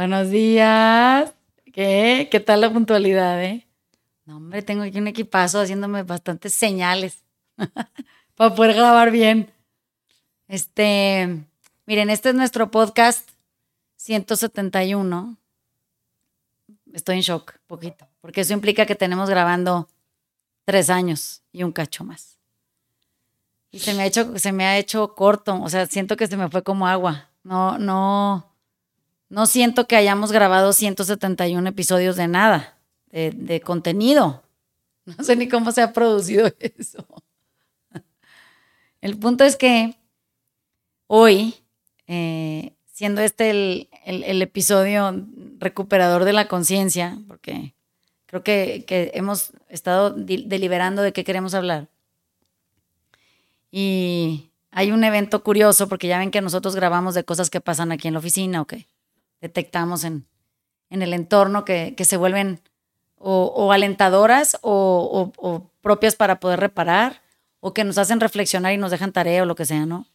Buenos días. ¿Qué? ¿Qué tal la puntualidad, eh? No, hombre, tengo aquí un equipazo haciéndome bastantes señales para poder grabar bien. Este, miren, este es nuestro podcast 171. Estoy en shock, poquito, porque eso implica que tenemos grabando tres años y un cacho más. Y se me ha hecho, se me ha hecho corto, o sea, siento que se me fue como agua. No, no, no siento que hayamos grabado 171 episodios de nada, de, contenido. No sé ni cómo se ha producido eso. El punto es que hoy, eh, siendo este el, episodio recuperador de la conciencia, porque creo que, que, hemos estado deliberando de qué queremos hablar. Y hay un evento curioso, porque ya ven que nosotros grabamos de cosas que pasan aquí en la oficina o que detectamos en, en el entorno que, que se vuelven o, alentadoras o, o, propias para poder reparar o que nos hacen reflexionar y nos dejan tarea o lo que sea, ¿no?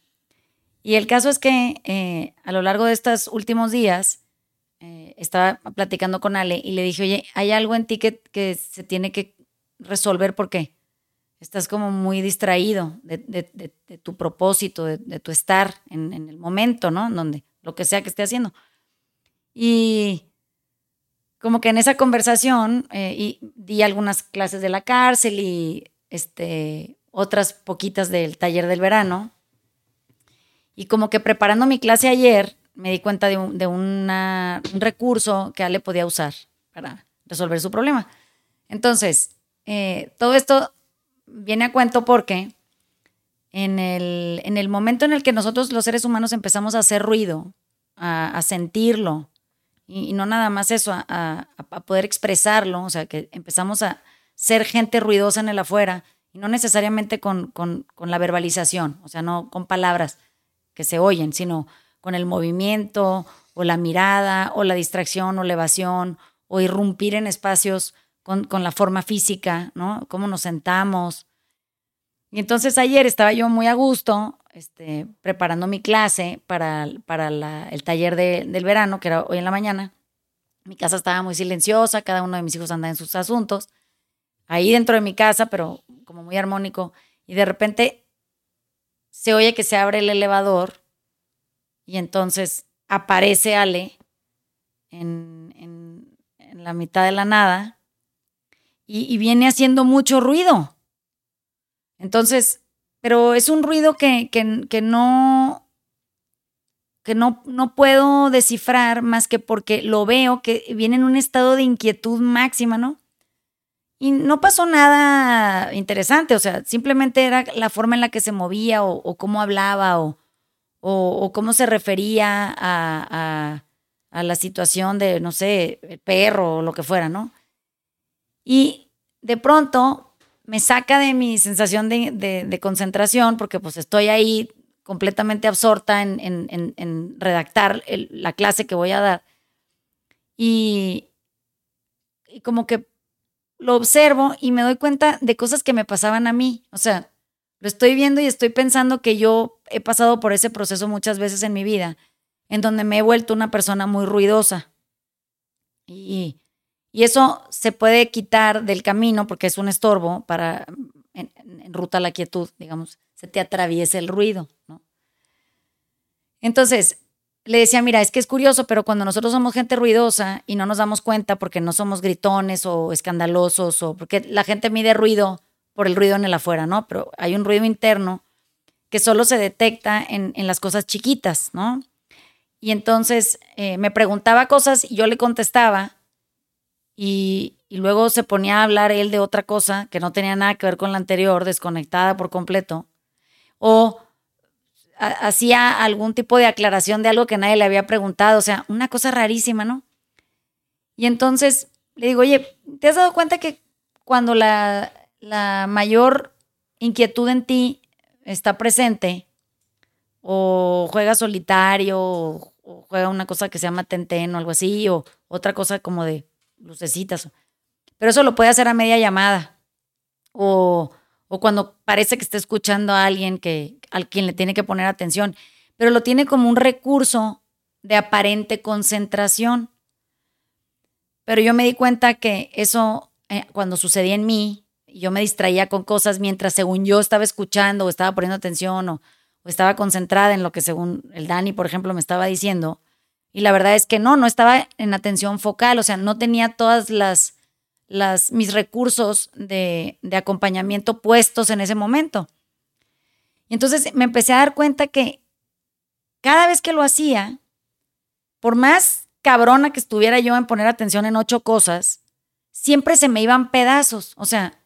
Y el caso es que eh, a lo largo de estos últimos días eh, estaba platicando con Ale y le dije, oye, hay algo en ti que, que se tiene que resolver porque estás como muy distraído de, de, de, tu propósito, de, tu estar en, en, el momento, ¿no? Donde lo que sea que esté haciendo. Y como que en esa conversación eh, y di algunas clases de la cárcel y este, otras poquitas del taller del verano. Y como que preparando mi clase ayer, me di cuenta de un, recurso que Ale podía usar para resolver su problema. Entonces, eh, todo esto viene a cuento porque en el, en el momento en el que nosotros los seres humanos empezamos a hacer ruido, a sentirlo, y, no nada más eso, a, poder expresarlo, o sea, que empezamos a ser gente ruidosa en el afuera y no necesariamente con, con, con la verbalización, o sea, no con palabras que se oyen, sino con el movimiento o la mirada o la distracción o la evasión o irrumpir en espacios con, con, la forma física, ¿no? Cómo nos sentamos. Y entonces ayer estaba yo muy a gusto este, preparando mi clase para, para el taller del verano, que era hoy en la mañana. Mi casa estaba muy silenciosa, cada uno de mis hijos andaba en sus asuntos. Ahí dentro de mi casa, pero como muy armónico. Y de repente se oye que se abre el elevador y entonces aparece Ale en, en, la mitad de la nada y viene haciendo mucho ruido. Entonces pero es un ruido que, que, no, que no, no puedo descifrar más que porque lo veo que viene en un estado de inquietud máxima, ¿no? Y no pasó nada interesante, o sea, simplemente era la forma en la que se movía o, cómo hablaba o, o, cómo se refería a, a, la situación de, no sé, el perro o lo que fuera, ¿no? Y de pronto me saca de mi sensación de, concentración porque pues estoy ahí completamente absorta en, redactar la clase que voy a dar. Y, y como que lo observo y me doy cuenta de cosas que me pasaban a mí. O sea, lo estoy viendo y estoy pensando que yo he pasado por ese proceso muchas veces en mi vida, en donde me he vuelto una persona muy ruidosa. Y, y eso se puede quitar del camino porque es un estorbo para, en, ruta a la quietud, digamos, se te atraviesa el ruido, ¿no? Entonces, le decía, mira, es que es curioso, pero cuando nosotros somos gente ruidosa y no nos damos cuenta porque no somos gritones o escandalosos o porque la gente mide ruido por el ruido en el afuera, ¿no? Pero hay un ruido interno que solo se detecta en, en las cosas chiquitas, ¿no? Y entonces eh, me preguntaba cosas y yo le contestaba y, luego se ponía a hablar él de otra cosa que no tenía nada que ver con la anterior, desconectada por completo, o hacía algún tipo de aclaración de algo que nadie le había preguntado, o sea, una cosa rarísima, ¿no? Y entonces le digo, oye, ¿te has dado cuenta que cuando la, la mayor inquietud en ti está presente, o juega solitario, o, o juega una cosa que se llama tenten o algo así, o otra cosa como de lucecitas. Pero eso lo puede hacer a media llamada. O, o cuando parece que está escuchando a alguien que, al quien le tiene que poner atención. Pero lo tiene como un recurso de aparente concentración. pero yo me di cuenta que eso, eh, cuando sucedía en mí, yo me distraía con cosas mientras según yo estaba escuchando o estaba poniendo atención o, o estaba concentrada en lo que según el Dani, por ejemplo, me estaba diciendo. Y la verdad es que no, no estaba en atención focal, o sea, no tenía todas las, las mis recursos de, de acompañamiento puestos en ese momento. Y entonces me empecé a dar cuenta que cada vez que lo hacía, por más cabrona que estuviera yo en poner atención en ocho cosas, siempre se me iban pedazos. O sea,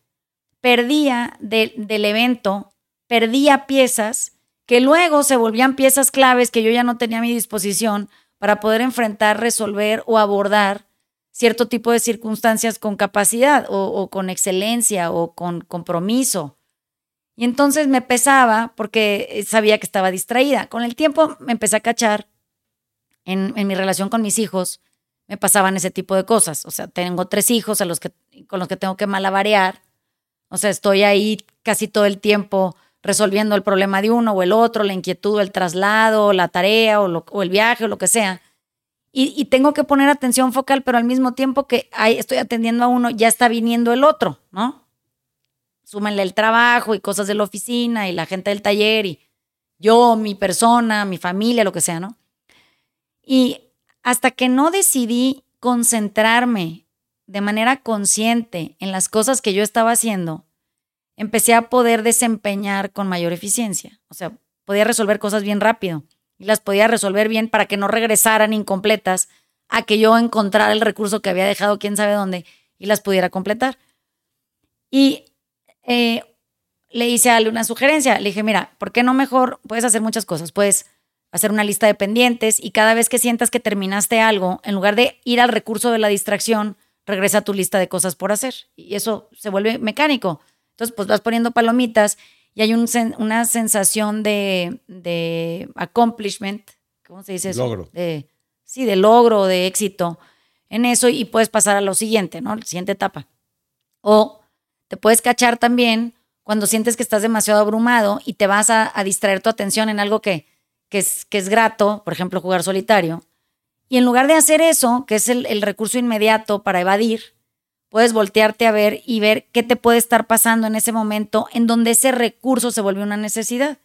perdía del evento, perdía piezas que luego se volvían piezas claves que yo ya no tenía a mi disposición para poder enfrentar, resolver o abordar cierto tipo de circunstancias con capacidad o, con excelencia o con compromiso. Y entonces me pesaba porque sabía que estaba distraída. Con el tiempo me empecé a cachar en, mi relación con mis hijos, me pasaban ese tipo de cosas. O sea, tengo tres hijos a los que, con los que tengo que malabarear. O sea, estoy ahí casi todo el tiempo resolviendo el problema de uno o el otro, la inquietud, el traslado, la tarea o, el viaje o lo que sea. Y, tengo que poner atención focal, pero al mismo tiempo que estoy atendiendo a uno, ya está viniendo el otro, ¿no? Súmenle el trabajo y cosas de la oficina y la gente del taller y yo, mi persona, mi familia, lo que sea, ¿no? Y hasta que no decidí concentrarme de manera consciente en las cosas que yo estaba haciendo, empecé a poder desempeñar con mayor eficiencia. O sea, podía resolver cosas bien rápido y las podía resolver bien para que no regresaran incompletas a que yo encontrara el recurso que había dejado quién sabe dónde y las pudiera completar. Y eh, le hice a Ale una sugerencia. Le dije, mira, ¿por qué no mejor? Puedes hacer muchas cosas. Puedes hacer una lista de pendientes y cada vez que sientas que terminaste algo, en lugar de ir al recurso de la distracción, regresa a tu lista de cosas por hacer. Y eso se vuelve mecánico. Entonces, pues vas poniendo palomitas y hay una sensación de, de, accomplishment, ¿cómo se dice eso? Logro. De, sí, de logro, de éxito en eso y puedes pasar a lo siguiente, ¿no? La siguiente etapa. O te puedes cachar también cuando sientes que estás demasiado abrumado y te vas a distraer tu atención en algo que que es, que es grato, por ejemplo, jugar solitario. Y en lugar de hacer eso, que es el, recurso inmediato para evadir, puedes voltearte a ver y ver qué te puede estar pasando en ese momento en donde ese recurso se vuelve una necesidad.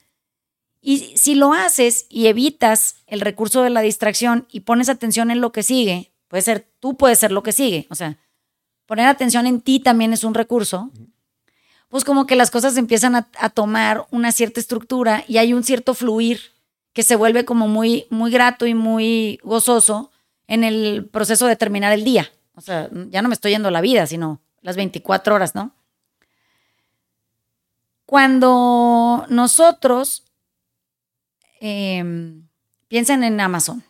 Y si lo haces y evitas el recurso de la distracción y pones atención en lo que sigue, puede ser, tú puedes ser lo que sigue. O sea, poner atención en ti también es un recurso. Pues como que las cosas empiezan a, a tomar una cierta estructura y hay un cierto fluir que se vuelve como muy, muy grato y muy gozoso en el proceso de terminar el día. O sea, ya no me estoy yendo la vida, sino las 24 horas, ¿no? Cuando nosotros eh, piensen en Amazon,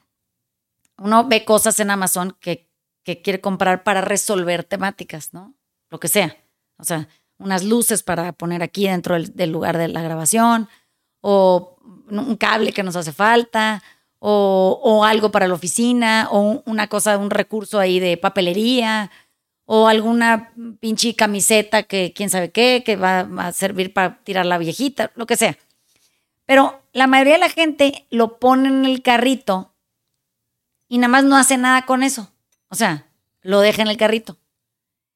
uno ve cosas en Amazon que, que quiere comprar para resolver temáticas, ¿no? Lo que sea. O sea, unas luces para poner aquí dentro del lugar de la grabación, o un cable que nos hace falta, o, algo para la oficina, o una cosa, un recurso ahí de papelería, o alguna pinche camiseta que quién sabe qué, que va a servir para tirar la viejita, lo que sea. Pero la mayoría de la gente lo pone en el carrito y nada más no hace nada con eso. O sea, lo deja en el carrito.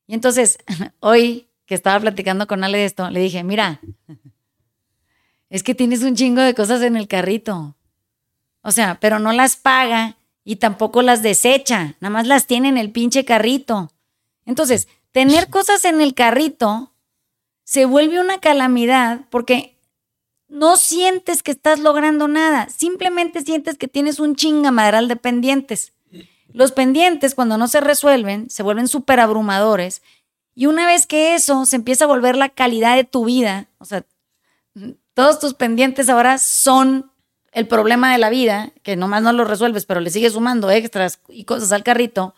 Y entonces, hoy que estaba platicando con Ale de esto, le dije, mira, es que tienes un chingo de cosas en el carrito. O sea, pero no las paga y tampoco las desecha, nada más las tiene en el pinche carrito. Entonces, tener cosas en el carrito se vuelve una calamidad porque no sientes que estás logrando nada, simplemente sientes que tienes un chingamadral de pendientes. Los pendientes, cuando no se resuelven, se vuelven súper abrumadores. Y una vez que eso se empieza a volver la calidad de tu vida, o sea, todos tus pendientes ahora son el problema de la vida, que nomás no lo resuelves, pero le sigues sumando extras y cosas al carrito,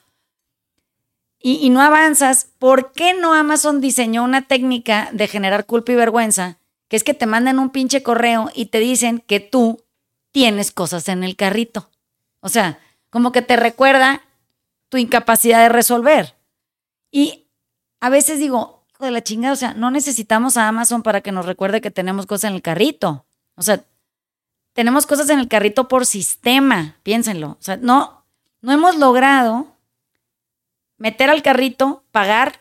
y, no avanzas, ¿por qué no Amazon diseñó una técnica de generar culpa y vergüenza? Que es que te mandan un pinche correo y te dicen que tú tienes cosas en el carrito. O sea, como que te recuerda tu incapacidad de resolver. Y a veces digo, de la chingada. O sea, no necesitamos a Amazon para que nos recuerde que tenemos cosas en el carrito. O sea, tenemos cosas en el carrito por sistema, piénsenlo. O sea, no, no hemos logrado meter al carrito, pagar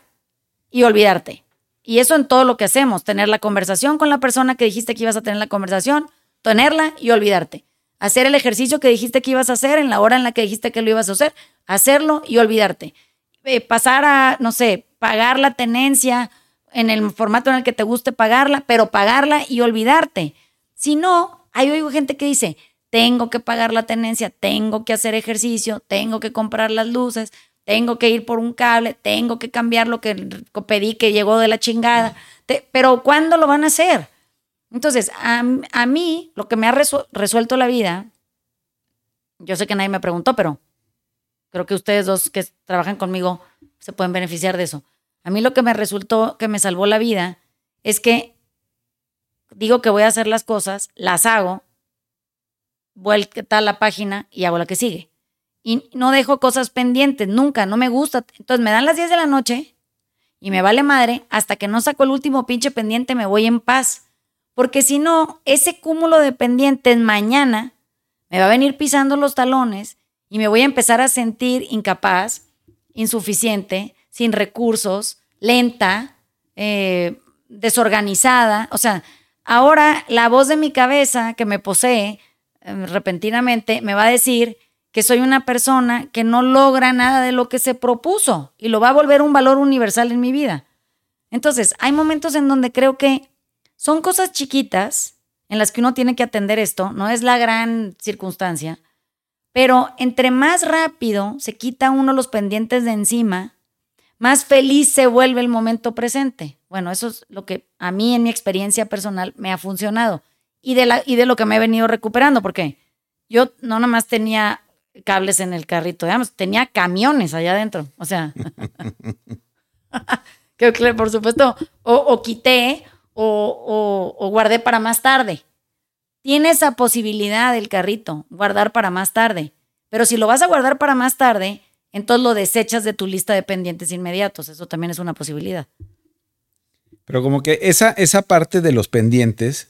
y olvidarte. Y eso en todo lo que hacemos, tener la conversación con la persona que dijiste que ibas a tener la conversación, tenerla y olvidarte. Hacer el ejercicio que dijiste que ibas a hacer en la hora en la que dijiste que lo ibas a hacer, hacerlo y olvidarte. Eh, pasar a, no sé, pagar la tenencia en el formato en el que te guste pagarla, pero pagarla y olvidarte. Si no, hay oigo gente que dice, tengo que pagar la tenencia, tengo que hacer ejercicio, tengo que comprar las luces, tengo que ir por un cable, tengo que cambiar lo que pedí que llegó de la chingada. pero ¿cuándo lo van a hacer? Entonces, a, mí, lo que me ha resuelto la vida, yo sé que nadie me preguntó, pero creo que ustedes dos que trabajan conmigo se pueden beneficiar de eso. A mí lo que me resultó, que me salvó la vida, es que digo que voy a hacer las cosas, las hago, vuelta a la página y hago la que sigue. Y no dejo cosas pendientes, nunca, no me gusta. Entonces me dan las 10 de la noche y me vale madre, hasta que no saco el último pinche pendiente me voy en paz. Porque si no, ese cúmulo de pendientes mañana me va a venir pisando los talones y me voy a empezar a sentir incapaz, insuficiente, sin recursos, lenta, eh, desorganizada. O sea, ahora la voz de mi cabeza que me posee eh, repentinamente me va a decir que soy una persona que no logra nada de lo que se propuso y lo va a volver un valor universal en mi vida. Entonces, hay momentos en donde creo que son cosas chiquitas en las que uno tiene que atender esto, no es la gran circunstancia, pero entre más rápido se quita uno los pendientes de encima, más feliz se vuelve el momento presente. Bueno, eso es lo que a mí en mi experiencia personal me ha funcionado y de, la, y de lo que me he venido recuperando, porque yo no nomás tenía cables en el carrito, digamos, tenía camiones allá adentro, o sea, que por supuesto, o, quité o, o guardé para más tarde. Tiene esa posibilidad el carrito, guardar para más tarde. Pero si lo vas a guardar para más tarde, entonces lo desechas de tu lista de pendientes inmediatos. Eso también es una posibilidad. Pero como que esa, esa parte de los pendientes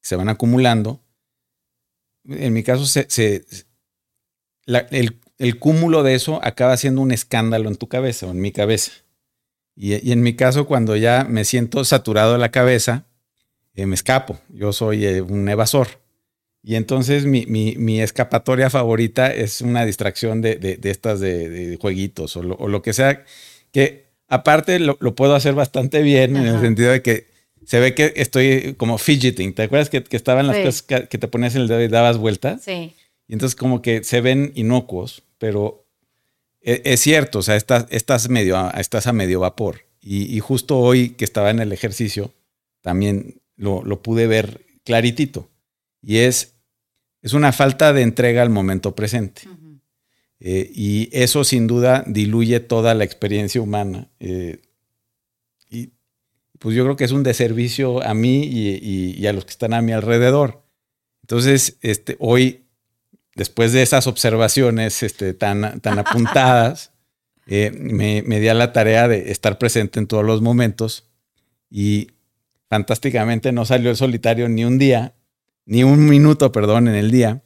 se van acumulando, en mi caso se, el, cúmulo de eso acaba siendo un escándalo en tu cabeza o en mi cabeza. Y, en mi caso, cuando ya me siento saturado de la cabeza, eh, me escapo. Yo soy eh, un evasor. Y entonces mi, escapatoria favorita es una distracción de, estas de, jueguitos o lo, que sea, que aparte lo, puedo hacer bastante bien en el sentido de que se ve que estoy como fidgeting. ¿Te acuerdas que, estaban las cosas que, te ponías en el dedo y dabas vueltas? Sí. Y entonces como que se ven inocuos, pero e, es, cierto, o sea, estás, estás, medio, estás a medio vapor. Y, justo hoy que estaba en el ejercicio, también lo, lo pude ver claritito. Y es es una falta de entrega al momento presente. Eh, y eso sin duda diluye toda la experiencia humana. Eh, y pues yo creo que es un deservicio a mí y, a los que están a mi alrededor. Entonces, este, hoy, después de esas observaciones este, tan, tan apuntadas, eh, me, me di a la tarea de estar presente en todos los momentos y fantásticamente no salió el solitario ni un día ni un minuto, perdón, en el día.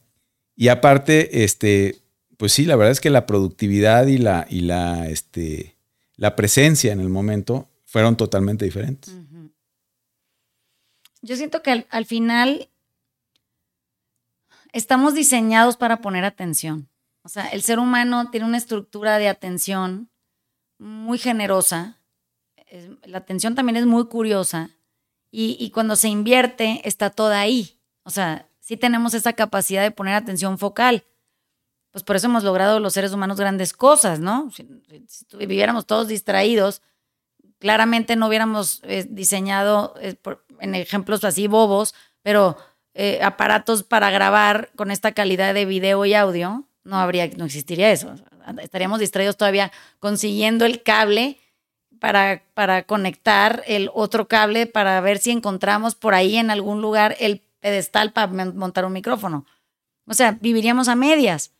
Y aparte, este, pues sí, la verdad es que la productividad y la, y la, este, la presencia en el momento fueron totalmente diferentes. Yo siento que al, final estamos diseñados para poner atención. O sea, el ser humano tiene una estructura de atención muy generosa. La atención también es muy curiosa. Y, y cuando se invierte, está toda ahí. O sea, sí tenemos esa capacidad de poner atención focal. Pues por eso hemos logrado los seres humanos grandes cosas, ¿no? Si, viviéramos todos distraídos, claramente no hubiéramos eh, diseñado, eh, en ejemplos así bobos, pero eh, aparatos para grabar con esta calidad de video y audio, no habría, no existiría eso. Estaríamos distraídos todavía consiguiendo el cable para, para conectar el otro cable para ver si encontramos por ahí en algún lugar el pedestal para montar un micrófono. O sea, viviríamos a medias.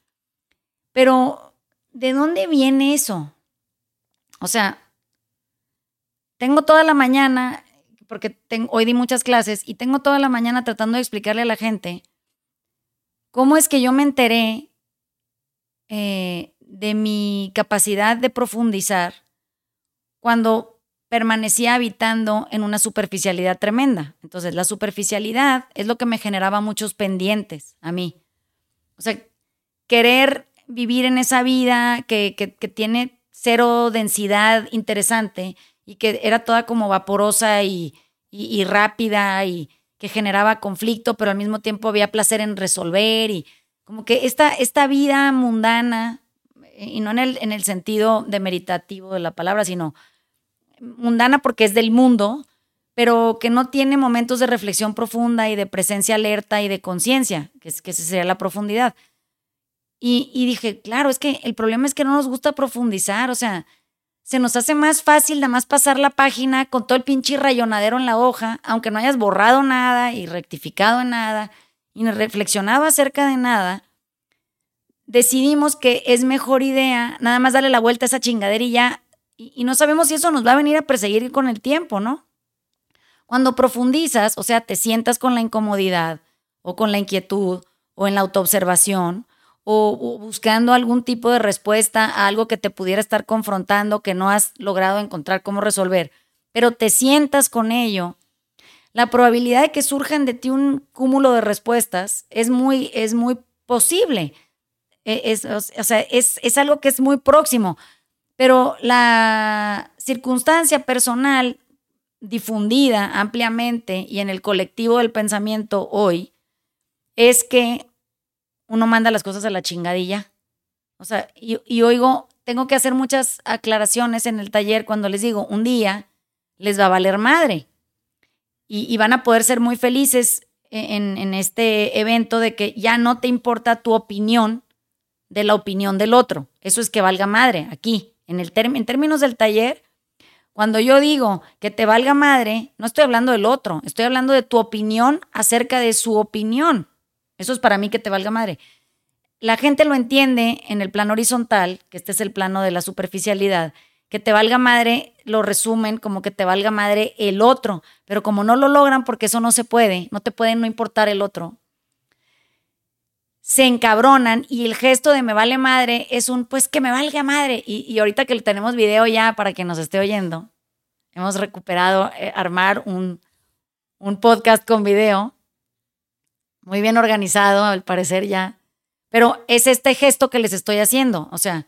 Pero, ¿de dónde viene eso? O sea, tengo toda la mañana, porque hoy di muchas clases, y tengo toda la mañana tratando de explicarle a la gente cómo es que yo me enteré eh, de mi capacidad de profundizar cuando permanecía habitando en una superficialidad tremenda. Entonces, la superficialidad es lo que me generaba muchos pendientes a mí. O sea, querer vivir en esa vida que, que, tiene cero densidad interesante y que era toda como vaporosa y, y, rápida y que generaba conflicto, pero al mismo tiempo había placer en resolver y como que esta, esta vida mundana, y no en el, en el sentido demeritativo de la palabra, sino mundana porque es del mundo, pero que no tiene momentos de reflexión profunda y de presencia alerta y de conciencia, que, es, que esa sería la profundidad. Y, dije, claro, es que el problema es que no nos gusta profundizar, o sea, se nos hace más fácil nada más pasar la página con todo el pinche rayonadero en la hoja, aunque no hayas borrado nada y rectificado nada y no reflexionado acerca de nada, decidimos que es mejor idea nada más darle la vuelta a esa chingadera y ya y, no sabemos si eso nos va a venir a perseguir con el tiempo, ¿no? Cuando profundizas, o sea, te sientas con la incomodidad o con la inquietud o en la autoobservación o, o, buscando algún tipo de respuesta a algo que te pudiera estar confrontando que no has logrado encontrar cómo resolver, pero te sientas con ello, la probabilidad de que surjan de ti un cúmulo de respuestas es muy, es muy posible. E, o sea, es, es algo que es muy próximo. Pero la circunstancia personal difundida ampliamente y en el colectivo del pensamiento hoy es que uno manda las cosas a la chingadilla. O sea, y, oigo, tengo que hacer muchas aclaraciones en el taller cuando les digo, un día les va a valer madre y, van a poder ser muy felices en, en, este evento de que ya no te importa tu opinión de la opinión del otro. Eso es que valga madre aquí. En, el términos del taller, cuando yo digo que te valga madre, no estoy hablando del otro, estoy hablando de tu opinión acerca de su opinión. Eso es para mí que te valga madre. La gente lo entiende en el plano horizontal, que este es el plano de la superficialidad, que te valga madre lo resumen como que te valga madre el otro, pero como no lo logran porque eso no se puede, no te puede no importar el otro, se encabronan y el gesto de me vale madre es un pues que me valga madre. Y, ahorita que tenemos video ya para que nos esté oyendo, hemos recuperado eh, armar un, un podcast con video, muy bien organizado al parecer ya, pero es este gesto que les estoy haciendo. O sea,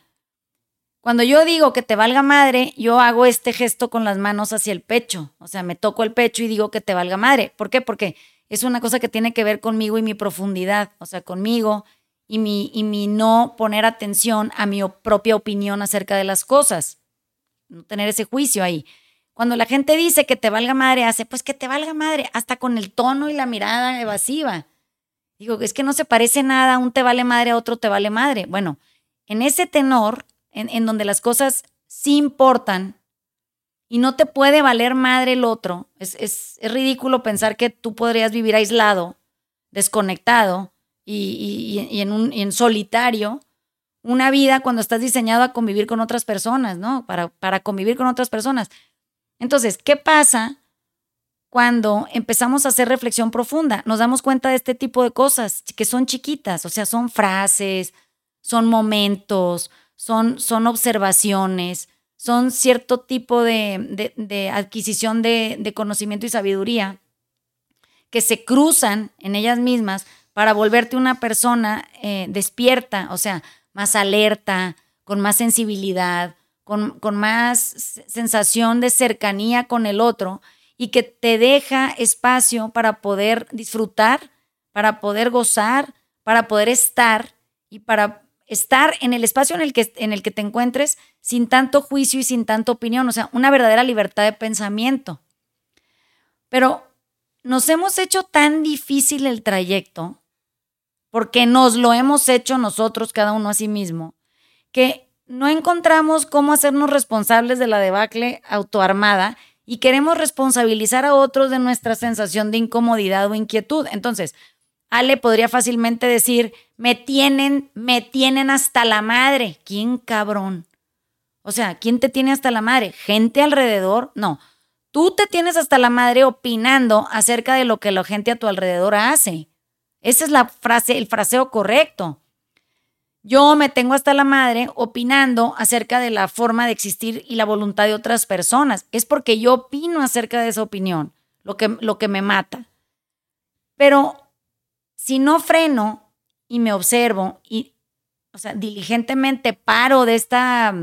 cuando yo digo que te valga madre, yo hago este gesto con las manos hacia el pecho. O sea, me toco el pecho y digo que te valga madre. ¿Por qué? Porque es una cosa que tiene que ver conmigo y mi profundidad, o sea, conmigo y mi, y mi no poner atención a mi propia opinión acerca de las cosas, no tener ese juicio ahí. Cuando la gente dice que te valga madre, hace, pues que te valga madre, hasta con el tono y la mirada evasiva. Digo, es que no se parece nada, un te vale madre a otro te vale madre. Bueno, en ese tenor, en, en donde las cosas sí importan, y no te puede valer madre el otro. Es, es, ridículo pensar que tú podrías vivir aislado, desconectado y, y, en, un, en solitario una vida cuando estás diseñado a convivir con otras personas, ¿no? Para, para convivir con otras personas. Entonces, ¿qué pasa cuando empezamos a hacer reflexión profunda? Nos damos cuenta de este tipo de cosas que son chiquitas, o sea, son frases, son momentos, son, son observaciones, son cierto tipo de, adquisición de, conocimiento y sabiduría que se cruzan en ellas mismas para volverte una persona eh, despierta, o sea, más alerta, con más sensibilidad, con, con más sensación de cercanía con el otro y que te deja espacio para poder disfrutar, para poder gozar, para poder estar y para estar en el espacio en el, que, en el que te encuentres sin tanto juicio y sin tanta opinión, o sea, una verdadera libertad de pensamiento. Pero nos hemos hecho tan difícil el trayecto, porque nos lo hemos hecho nosotros, cada uno a sí mismo, que no encontramos cómo hacernos responsables de la debacle autoarmada y queremos responsabilizar a otros de nuestra sensación de incomodidad o inquietud. Entonces, Ale podría fácilmente decir, me tienen, me tienen hasta la madre. ¿Quién cabrón? O sea, ¿quién te tiene hasta la madre? ¿Gente alrededor? No. Tú te tienes hasta la madre opinando acerca de lo que la gente a tu alrededor hace. Esa es la frase, el fraseo correcto. yo me tengo hasta la madre opinando acerca de la forma de existir y la voluntad de otras personas. Es porque yo opino acerca de esa opinión, lo que, lo que me mata. Pero si no freno y me observo y, o sea, diligentemente paro de esta,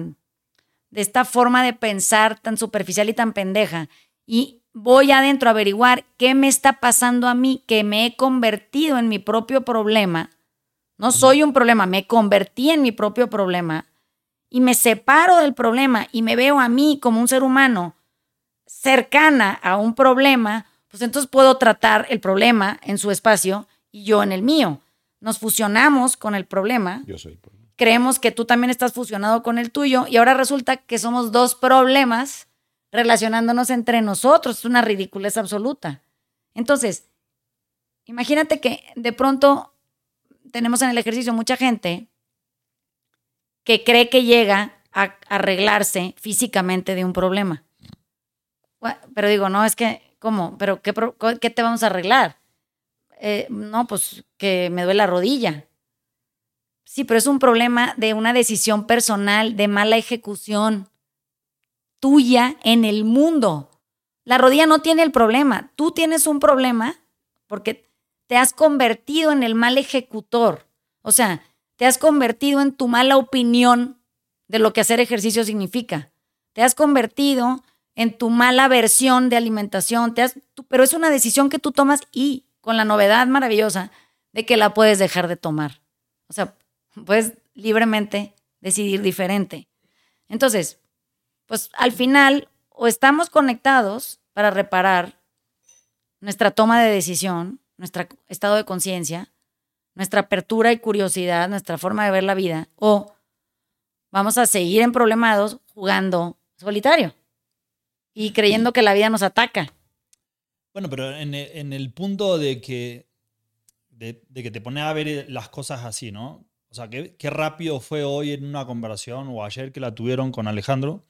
de esta forma de pensar tan superficial y tan pendeja y voy adentro a averiguar qué me está pasando a mí, que me he convertido en mi propio problema. No soy un problema, me convertí en mi propio problema y me separo del problema y me veo a mí como un ser humano cercana a un problema, pues entonces puedo tratar el problema en su espacio y yo en el mío. Nos fusionamos con el problema. Yo soy. Creemos que tú también estás fusionado con el tuyo y ahora resulta que somos dos problemas relacionándonos entre nosotros. Es una ridiculez absoluta. Entonces, imagínate que de pronto tenemos en el ejercicio mucha gente que cree que llega a arreglarse físicamente de un problema. Pero digo, no, es que, ¿cómo? ¿Pero qué, qué te vamos a arreglar? Eh, no, pues que me duele la rodilla. Sí, pero es un problema de una decisión personal, de mala ejecución tuya en el mundo. La rodilla no tiene el problema. Tú tienes un problema porque te has convertido en el mal ejecutor. O sea, te has convertido en tu mala opinión de lo que hacer ejercicio significa. Te has convertido en tu mala versión de alimentación, te pero es una decisión que tú tomas y con la novedad maravillosa de que la puedes dejar de tomar. O sea, puedes libremente decidir diferente. Entonces, pues al final o estamos conectados para reparar nuestra toma de decisión, nuestro estado de conciencia, nuestra apertura y curiosidad, nuestra forma de ver la vida, o vamos a seguir en problemados jugando solitario y creyendo que la vida nos ataca. Bueno, pero en el, punto de que, de, que te pones a ver las cosas así, ¿no? O sea, ¿qué, rápido fue hoy en una conversación o ayer que la tuvieron con Alejandro,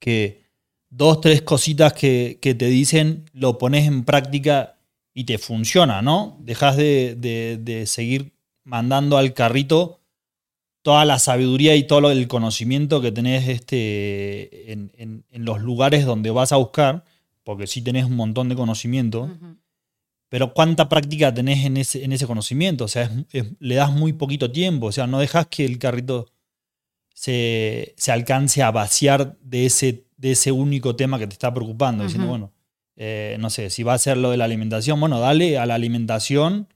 que dos, tres cositas que, te dicen, lo pones en práctica y te funciona, ¿no? Dejas de, seguir mandando al carrito toda la sabiduría y todo el conocimiento que tenés este, en, en los lugares donde vas a buscar porque sí tenés un montón de conocimiento, pero ¿cuánta práctica tenés en ese, en ese conocimiento? O sea, le das muy poquito tiempo, o sea, no dejas que el carrito se, alcance a vaciar de ese, de ese único tema que te está preocupando, diciendo, bueno, eh, no sé, si va a ser lo de la alimentación, bueno, dale a la alimentación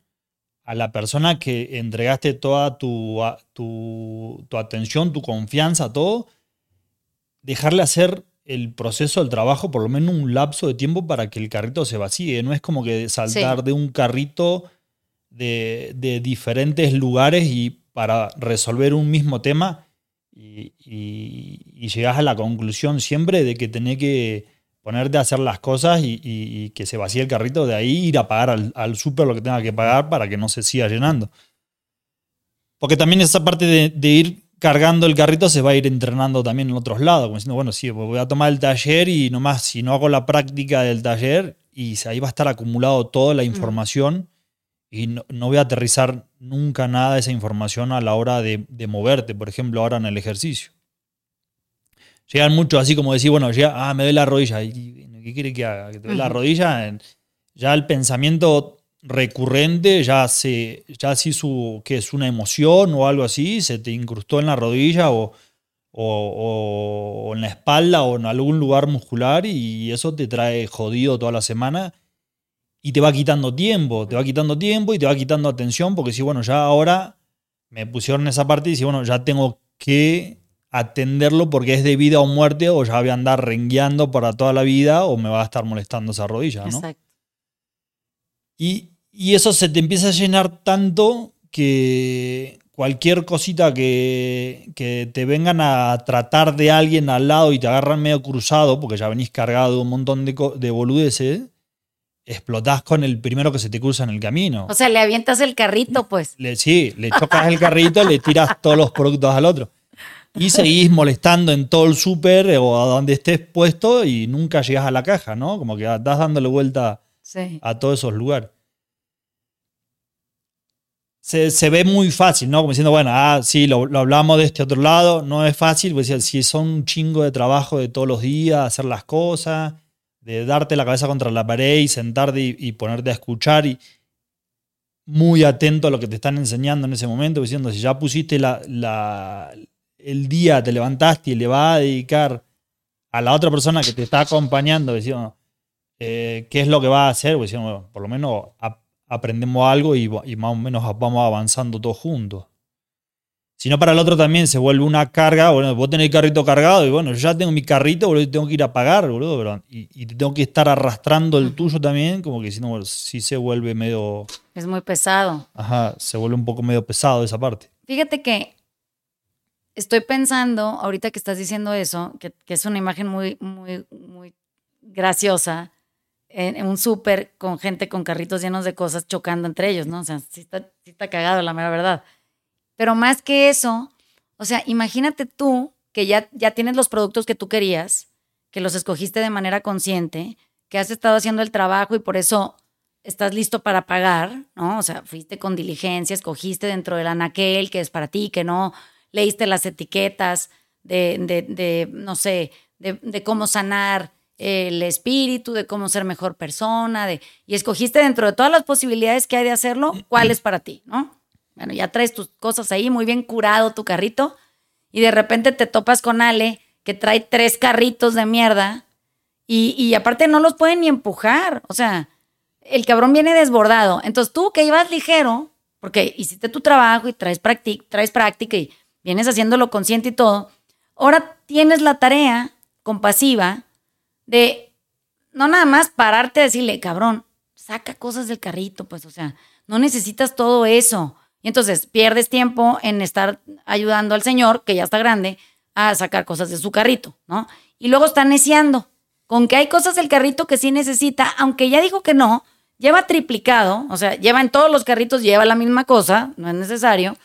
a la persona que entregaste toda tu, tu, tu atención, tu confianza, todo, dejarle hacer el proceso del trabajo por lo menos un lapso de tiempo para que el carrito se vacíe. No es como que saltar de un carrito de, diferentes lugares y para resolver un mismo tema y, y, llegas a la conclusión siempre de que tenés que ponerte a hacer las cosas y, que se vacíe el carrito, de ahí ir a pagar al, al súper lo que tenga que pagar para que no se siga llenando. Porque también esa parte de ir cargando el carrito se va a ir entrenando también en otros lados, como diciendo, bueno, sí, voy a tomar el taller y nomás si no hago la práctica del taller y ahí va a estar acumulado toda la información y no, voy a aterrizar nunca nada de esa información a la hora de, moverte, por ejemplo, ahora en el ejercicio. Llegan muchos así como decir, bueno, ya, ah, me duele la rodilla. ¿Qué quiere que haga? ¿Que te duele la rodilla? Ya el pensamiento recurrente, ya se, ya si su, que es una emoción o algo así, se te incrustó en la rodilla o, o, en la espalda o en algún lugar muscular y eso te trae jodido toda la semana y te va quitando tiempo, te va quitando tiempo y te va quitando atención porque si, bueno, ya ahora me pusieron esa parte y si, bueno, ya tengo que atenderlo porque es de vida o muerte o ya voy a andar rengueando para toda la vida o me va a estar molestando esa rodilla, ¿no? Exacto. Y, eso se te empieza a llenar tanto que cualquier cosita que, te vengan a tratar de alguien al lado y te agarran medio cruzado, porque ya venís cargado de un montón de, de boludeces, explotás con el primero que se te cruza en el camino. O sea, le avientas el carrito, pues. sí, le chocas el carrito, le tiras todos los productos al otro. Y seguís molestando en todo el súper o a donde estés puesto y nunca llegas a la caja, ¿no? Como que estás dándole vuelta a todos esos lugares. se, se ve muy fácil, ¿no? Como diciendo, bueno, ah, sí, lo, lo hablamos de este otro lado, no es fácil, pues si son un chingo de trabajo de todos los días, hacer las cosas, de darte la cabeza contra la pared y sentarte y, ponerte a escuchar y muy atento a lo que te están enseñando en ese momento, diciendo, si ya pusiste la, la, el día, te levantaste y le vas a dedicar a la otra persona que te está acompañando, diciendo, eh, qué es lo que va a hacer, pues, por lo menos aprendemos algo y, y, más o menos vamos avanzando todos juntos. Si no, para el otro también se vuelve una carga, bueno, vos tenés el carrito cargado y bueno, yo ya tengo mi carrito, boludo, tengo que ir a pagar, boludo, pero, y, y, tengo que estar arrastrando el tuyo también, como que si no, sí se vuelve medio... Es muy pesado. Ajá, se vuelve un poco medio pesado esa parte. Fíjate que estoy pensando, ahorita que estás diciendo eso, que, que es una imagen muy, muy, muy graciosa, en, un súper con gente con carritos llenos de cosas chocando entre ellos, ¿no? O sea, sí está, sí está cagado, la mera verdad. Pero más que eso, o sea, imagínate tú que ya, ya tienes los productos que tú querías, que los escogiste de manera consciente, que has estado haciendo el trabajo y por eso estás listo para pagar, ¿no? O sea, fuiste con diligencia, escogiste dentro del anaquel que es para ti, que no leíste las etiquetas de, de, de no sé, de, cómo sanar el espíritu, de cómo ser mejor persona, de, y escogiste dentro de todas las posibilidades que hay de hacerlo, cuál es para ti, ¿no? Bueno, ya traes tus cosas ahí, muy bien curado tu carrito, y de repente te topas con Ale, que trae tres carritos de mierda, y, y aparte no los pueden ni empujar, o sea, el cabrón viene desbordado. Entonces tú que ibas ligero, porque hiciste tu trabajo y traes, traes práctica y vienes haciéndolo consciente y todo, ahora tienes la tarea compasiva de no nada más pararte a decirle, cabrón, saca cosas del carrito, pues, o sea, no necesitas todo eso. Y entonces pierdes tiempo en estar ayudando al señor, que ya está grande, a sacar cosas de su carrito, ¿no? Y luego está neciando con que hay cosas del carrito que sí necesita, aunque ya dijo que no, lleva triplicado, o sea, lleva en todos los carritos, lleva la misma cosa, no es necesario.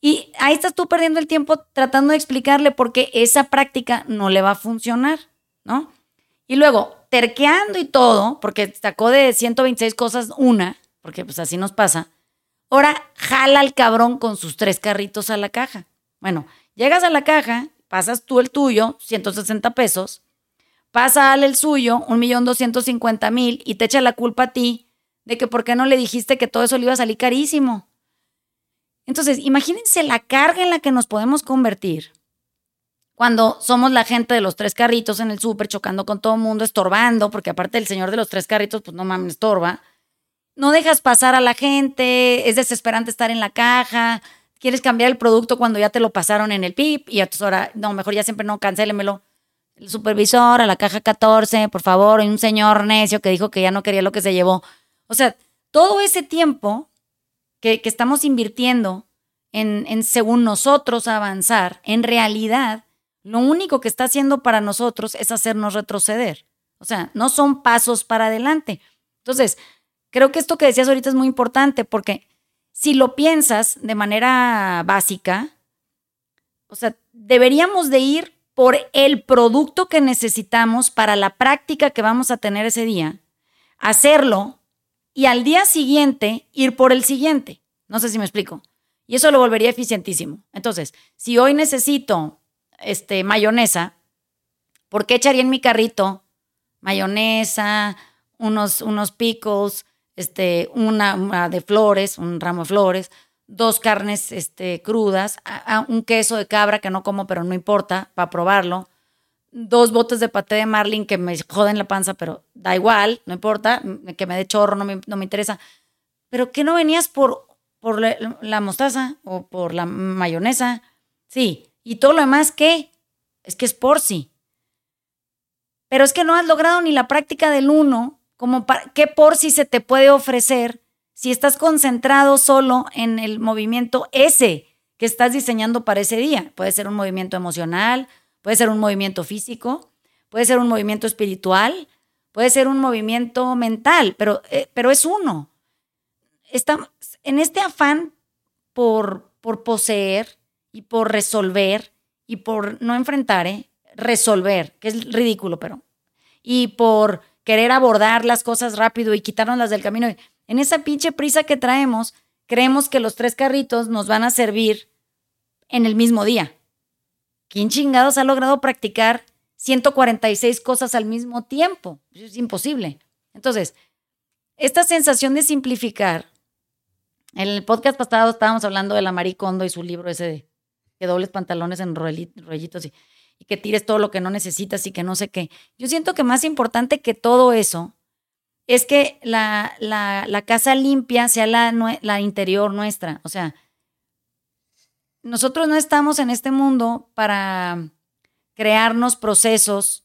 Y ahí estás tú perdiendo el tiempo tratando de explicarle por qué esa práctica no le va a funcionar, ¿no? Y luego, terqueando y todo, porque sacó de 126 cosas una, porque pues así nos pasa, Ahora jala al cabrón con sus tres carritos a la caja. Bueno, llegas a la caja, pasas tú el tuyo, 160 pesos, pasa al el suyo, 1.250.000 y te echa la culpa a ti de que por qué no le dijiste que todo eso le iba a salir carísimo. Entonces, imagínense la carga en la que nos podemos convertir cuando somos la gente de los tres carritos en el súper chocando con todo el mundo, estorbando, porque aparte el señor de los tres carritos, pues no mames, estorba no dejas pasar a la gente, es desesperante estar en la caja, quieres cambiar el producto cuando ya te lo pasaron en el PIP y a tu hora, no, mejor ya siempre no, cancélemelo. El supervisor a la caja 14, por favor, hay un señor necio que dijo que ya no quería lo que se llevó. O sea, todo ese tiempo que, que estamos invirtiendo en, en, según nosotros, avanzar, en realidad, lo único que está haciendo para nosotros es hacernos retroceder. O sea, no son pasos para adelante. Entonces, Creo que esto que decías ahorita es muy importante porque si lo piensas de manera básica, o sea, deberíamos de ir por el producto que necesitamos para la práctica que vamos a tener ese día, hacerlo y al día siguiente ir por el siguiente. No sé si me explico. Y eso lo volvería eficientísimo. Entonces, si hoy necesito este, mayonesa, ¿por qué echaría en mi carrito mayonesa, unos, unos pickles, este, una, de flores, un ramo de flores, dos carnes este, crudas, un queso de cabra que no como, pero no importa, para probarlo, dos botes de paté de marlin que me joden la panza, pero da igual, no importa, que me dé chorro, no me, no me interesa. Pero ¿qué no venías por, por la, la, mostaza o por la mayonesa? Sí, y todo lo demás, ¿qué? Es que es por sí. Pero es que no has logrado ni la práctica del uno como para, qué por si se te puede ofrecer si estás concentrado solo en el movimiento ese que estás diseñando para ese día. Puede ser un movimiento emocional, puede ser un movimiento físico, puede ser un movimiento espiritual, puede ser un movimiento mental, pero, eh, pero es uno. Está, en este afán por, por poseer y por resolver y por no enfrentar, ¿eh? resolver, que es ridículo, pero, y por querer abordar las cosas rápido y quitarnos las del camino. En esa pinche prisa que traemos, creemos que los tres carritos nos van a servir en el mismo día. ¿Quién chingados ha logrado practicar 146 cosas al mismo tiempo? Es imposible. Entonces, esta sensación de simplificar, en el podcast pasado estábamos hablando de la Marie Kondo y su libro ese de que dobles pantalones en rollitos y, que tires todo lo que no necesitas y que no sé qué. Yo siento que más importante que todo eso es que la, la, casa limpia sea la, la interior nuestra. O sea, nosotros no estamos en este mundo para crearnos procesos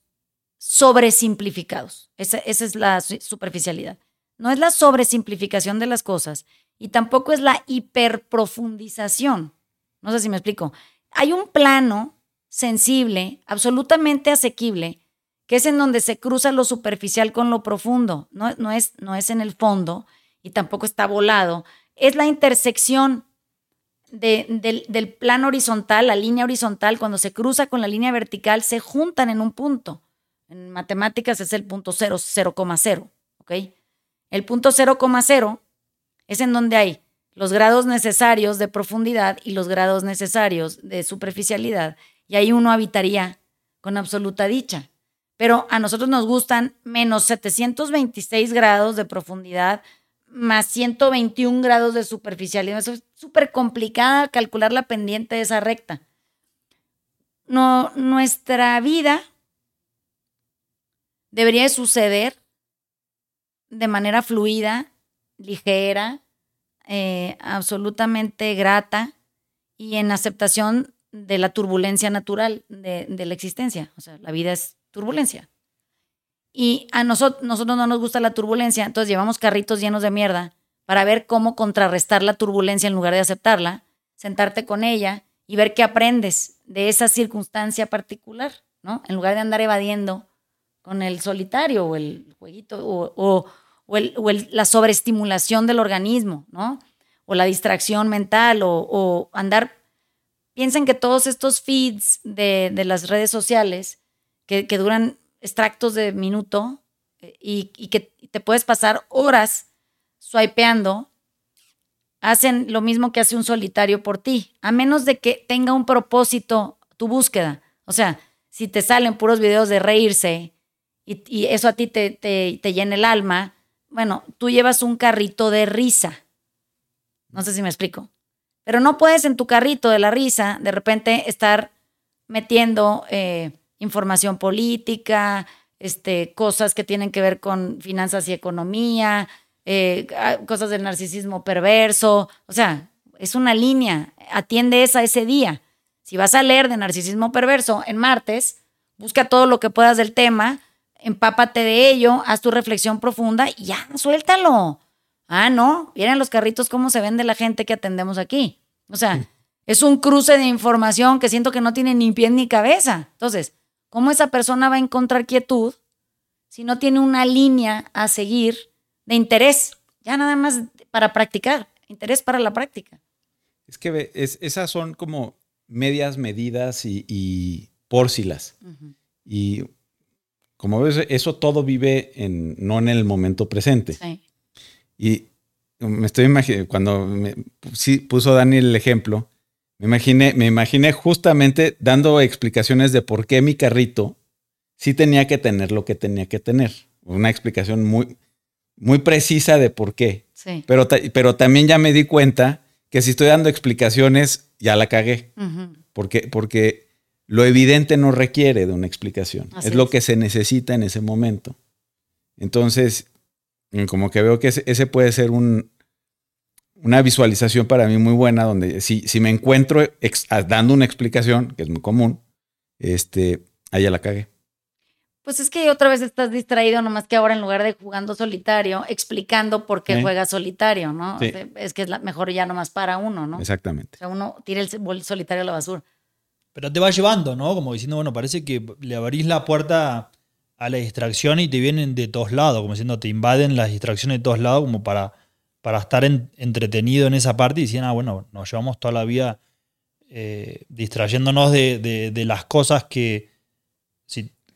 sobresimplificados. Esa, esa es la superficialidad. No es la sobresimplificación de las cosas y tampoco es la hiperprofundización. No sé si me explico. Hay un plano sensible, absolutamente asequible, que es en donde se cruza lo superficial con lo profundo. No, no, es, no es en el fondo y tampoco está volado. Es la intersección del, del plano horizontal, la línea horizontal, cuando se cruza con la línea vertical, se juntan en un punto. En matemáticas es el punto 0, 0,0. ¿Ok? El punto 0,0 es en donde hay los grados necesarios de profundidad y los grados necesarios de superficialidad. Y ahí uno habitaría con absoluta dicha pero a nosotros nos gustan menos 726 grados de profundidad más 121 grados de superficialidad. es súper complicada calcular la pendiente de esa recta. No, nuestra vida debería suceder de manera fluida, ligera, eh, absolutamente grata y en aceptación de la turbulencia natural de, la existencia. O sea, la vida es turbulencia. Y a nosotros, nosotros no nos gusta la turbulencia, entonces llevamos carritos llenos de mierda para ver cómo contrarrestar la turbulencia en lugar de aceptarla, sentarte con ella y ver qué aprendes de esa circunstancia particular, ¿no? En lugar de andar evadiendo con el solitario o el jueguito o, la sobreestimulación del organismo, ¿no? O la distracción mental o, andar... Piensen que todos estos feeds de, de las redes sociales que, duran extractos de minuto eh, y, que te puedes pasar horas swipeando, hacen lo mismo que hace un solitario por ti, a menos de que tenga un propósito tu búsqueda. O sea, si te salen puros videos de reírse y, eso a ti te, te, te, llena el alma, bueno, tú llevas un carrito de risa. No sé si me explico. Pero no puedes en tu carrito de la risa de repente estar metiendo eh, información política, este, cosas que tienen que ver con finanzas y economía, eh, cosas del narcisismo perverso. O sea, es una línea, atiende esa ese día. Si vas a leer de narcisismo perverso en martes, busca todo lo que puedas del tema, empápate de ello, haz tu reflexión profunda y ya, suéltalo. Ah, no, miren los carritos cómo se vende la gente que atendemos aquí. O sea, es un cruce de información que siento que no tiene ni pie ni cabeza. Entonces, ¿Cómo esa persona va a encontrar quietud si no tiene una línea a seguir de interés? Ya nada más para practicar, interés para la práctica. Es que esas son como medias medidas y, y pórcilas. Y como ves, eso todo vive en, no en el momento presente. Sí. Y me estoy imaginando, cuando me, sí, puso Daniel el ejemplo, me imaginé, me imaginé justamente dando explicaciones de por qué mi carrito sí tenía que tener lo que tenía que tener. Una explicación muy, muy precisa de por qué. Pero, pero también ya me di cuenta que si estoy dando explicaciones, ya la cagué. porque, porque lo evidente no requiere de una explicación. es, lo que se necesita en ese momento. Entonces, como que veo que ese puede ser un, una visualización para mí muy buena donde si, si me encuentro dando una explicación, que es muy común, este, ya la cagué. Pues es que otra vez estás distraído, nomás que ahora en lugar de jugando solitario, explicando por qué juegas solitario, ¿no? es que es la, mejor ya nomás para uno, ¿no? Exactamente. O sea, uno tira el solitario a la basura. Pero te va llevando, ¿no? Como diciendo, bueno, parece que le abrís la puerta a la distracción y te vienen de todos lados, como diciendo, te invaden las distracciones de todos lados como para para estar entretenido en esa parte y decían, ah, bueno, nos llevamos toda la vida eh, distrayéndonos de, las cosas que,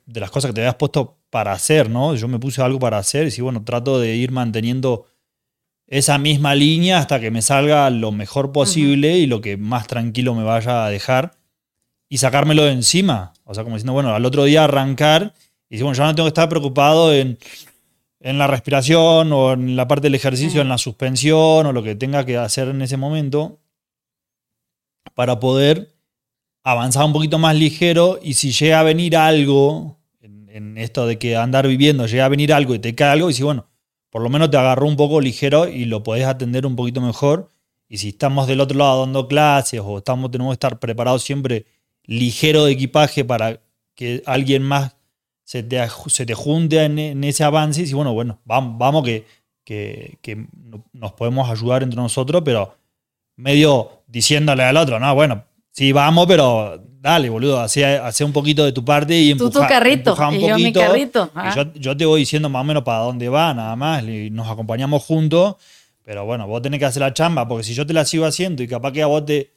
de las cosas que te habías puesto para hacer, ¿no? Yo me puse algo para hacer y sí, bueno, trato de ir manteniendo esa misma línea hasta que me salga lo mejor posible y lo que más tranquilo me vaya a dejar y sacármelo de encima. O sea, como diciendo, bueno, al otro día arrancar y decir, bueno, yo no tengo que estar preocupado en, en la respiración o en la parte del ejercicio, en la suspensión o lo que tenga que hacer en ese momento para poder avanzar un poquito más ligero y si llega a venir algo, en, esto de que andar viviendo, llega a venir algo y te cae algo y si bueno, por lo menos te agarró un poco ligero y lo podés atender un poquito mejor. Y si estamos del otro lado dando clases o estamos, tenemos que estar preparados siempre ligero de equipaje para que alguien más se te, se te junte en, ese avance y bueno, bueno, vamos, vamos que, que, que, nos podemos ayudar entre nosotros, pero medio diciéndole al otro, no, bueno, sí, vamos, pero dale, boludo, hace, un poquito de tu parte y empuja, Tú tu carrito, un y yo mi carrito. yo, te voy diciendo más o menos para dónde va, nada más, y nos acompañamos juntos, pero bueno, vos tenés que hacer la chamba, porque si yo te la sigo haciendo y capaz que a vos te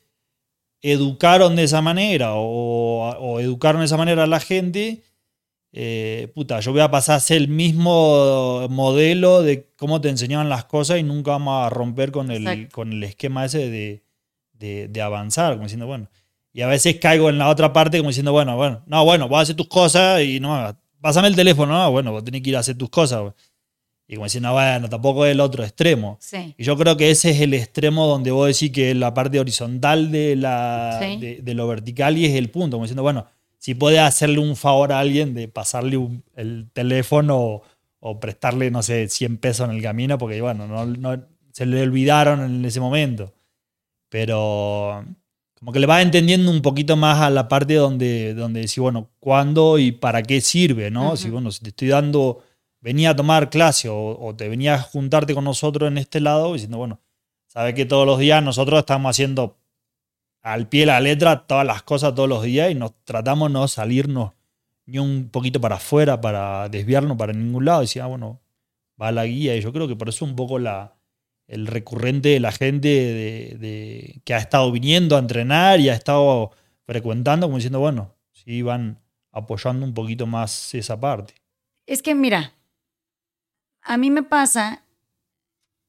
educaron de esa manera o, educaron de esa manera a la gente, eh, puta, yo voy a pasar a ser el mismo modelo de cómo te enseñaban las cosas y nunca vamos a romper con el, con el esquema ese de, de, de avanzar, como diciendo, bueno, y a veces caigo en la otra parte como diciendo, bueno, bueno, no, bueno, voy a hacer tus cosas y no, pásame el teléfono, no, bueno, vos tenés que ir a hacer tus cosas. Y como diciendo, bueno, tampoco es el otro extremo. Y yo creo que ese es el extremo donde vos decís que la parte horizontal de, la, de, lo vertical y es el punto, como diciendo, bueno, si puede hacerle un favor a alguien de pasarle el teléfono o, prestarle, no sé, 100 pesos en el camino, porque bueno, no, no, se le olvidaron en ese momento. Pero como que le va entendiendo un poquito más a la parte donde, donde decís, bueno, cuándo y para qué sirve, ¿no? Si, bueno, si te estoy dando, venía a tomar clase o, te venía a juntarte con nosotros en este lado, diciendo, bueno, sabes que todos los días nosotros estamos haciendo al pie de la letra todas las cosas todos los días y nos tratamos no salirnos ni un poquito para afuera para desviarnos para ningún lado. Decía, ah, bueno, va la guía. Y yo creo que por eso un poco la, el recurrente de la gente de, que ha estado viniendo a entrenar y ha estado frecuentando, como diciendo, bueno, sí van apoyando un poquito más esa parte. Es que mira, a mí me pasa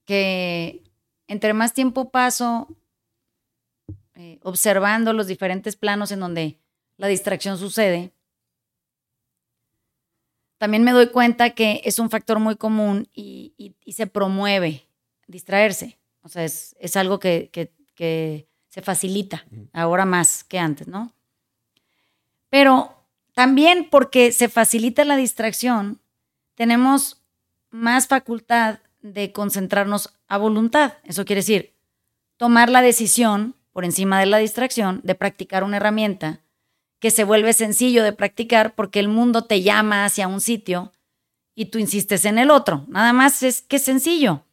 que entre más tiempo paso eh, observando los diferentes planos en donde la distracción sucede, también me doy cuenta que es un factor muy común y se promueve distraerse. O sea, es, algo que, se facilita ahora más que antes, ¿no? Pero también porque se facilita la distracción, tenemos más facultad de concentrarnos a voluntad. Eso quiere decir, tomar la decisión por encima de la distracción de practicar una herramienta que se vuelve sencillo de practicar porque el mundo te llama hacia un sitio y tú insistes en el otro. Nada más es que es sencillo.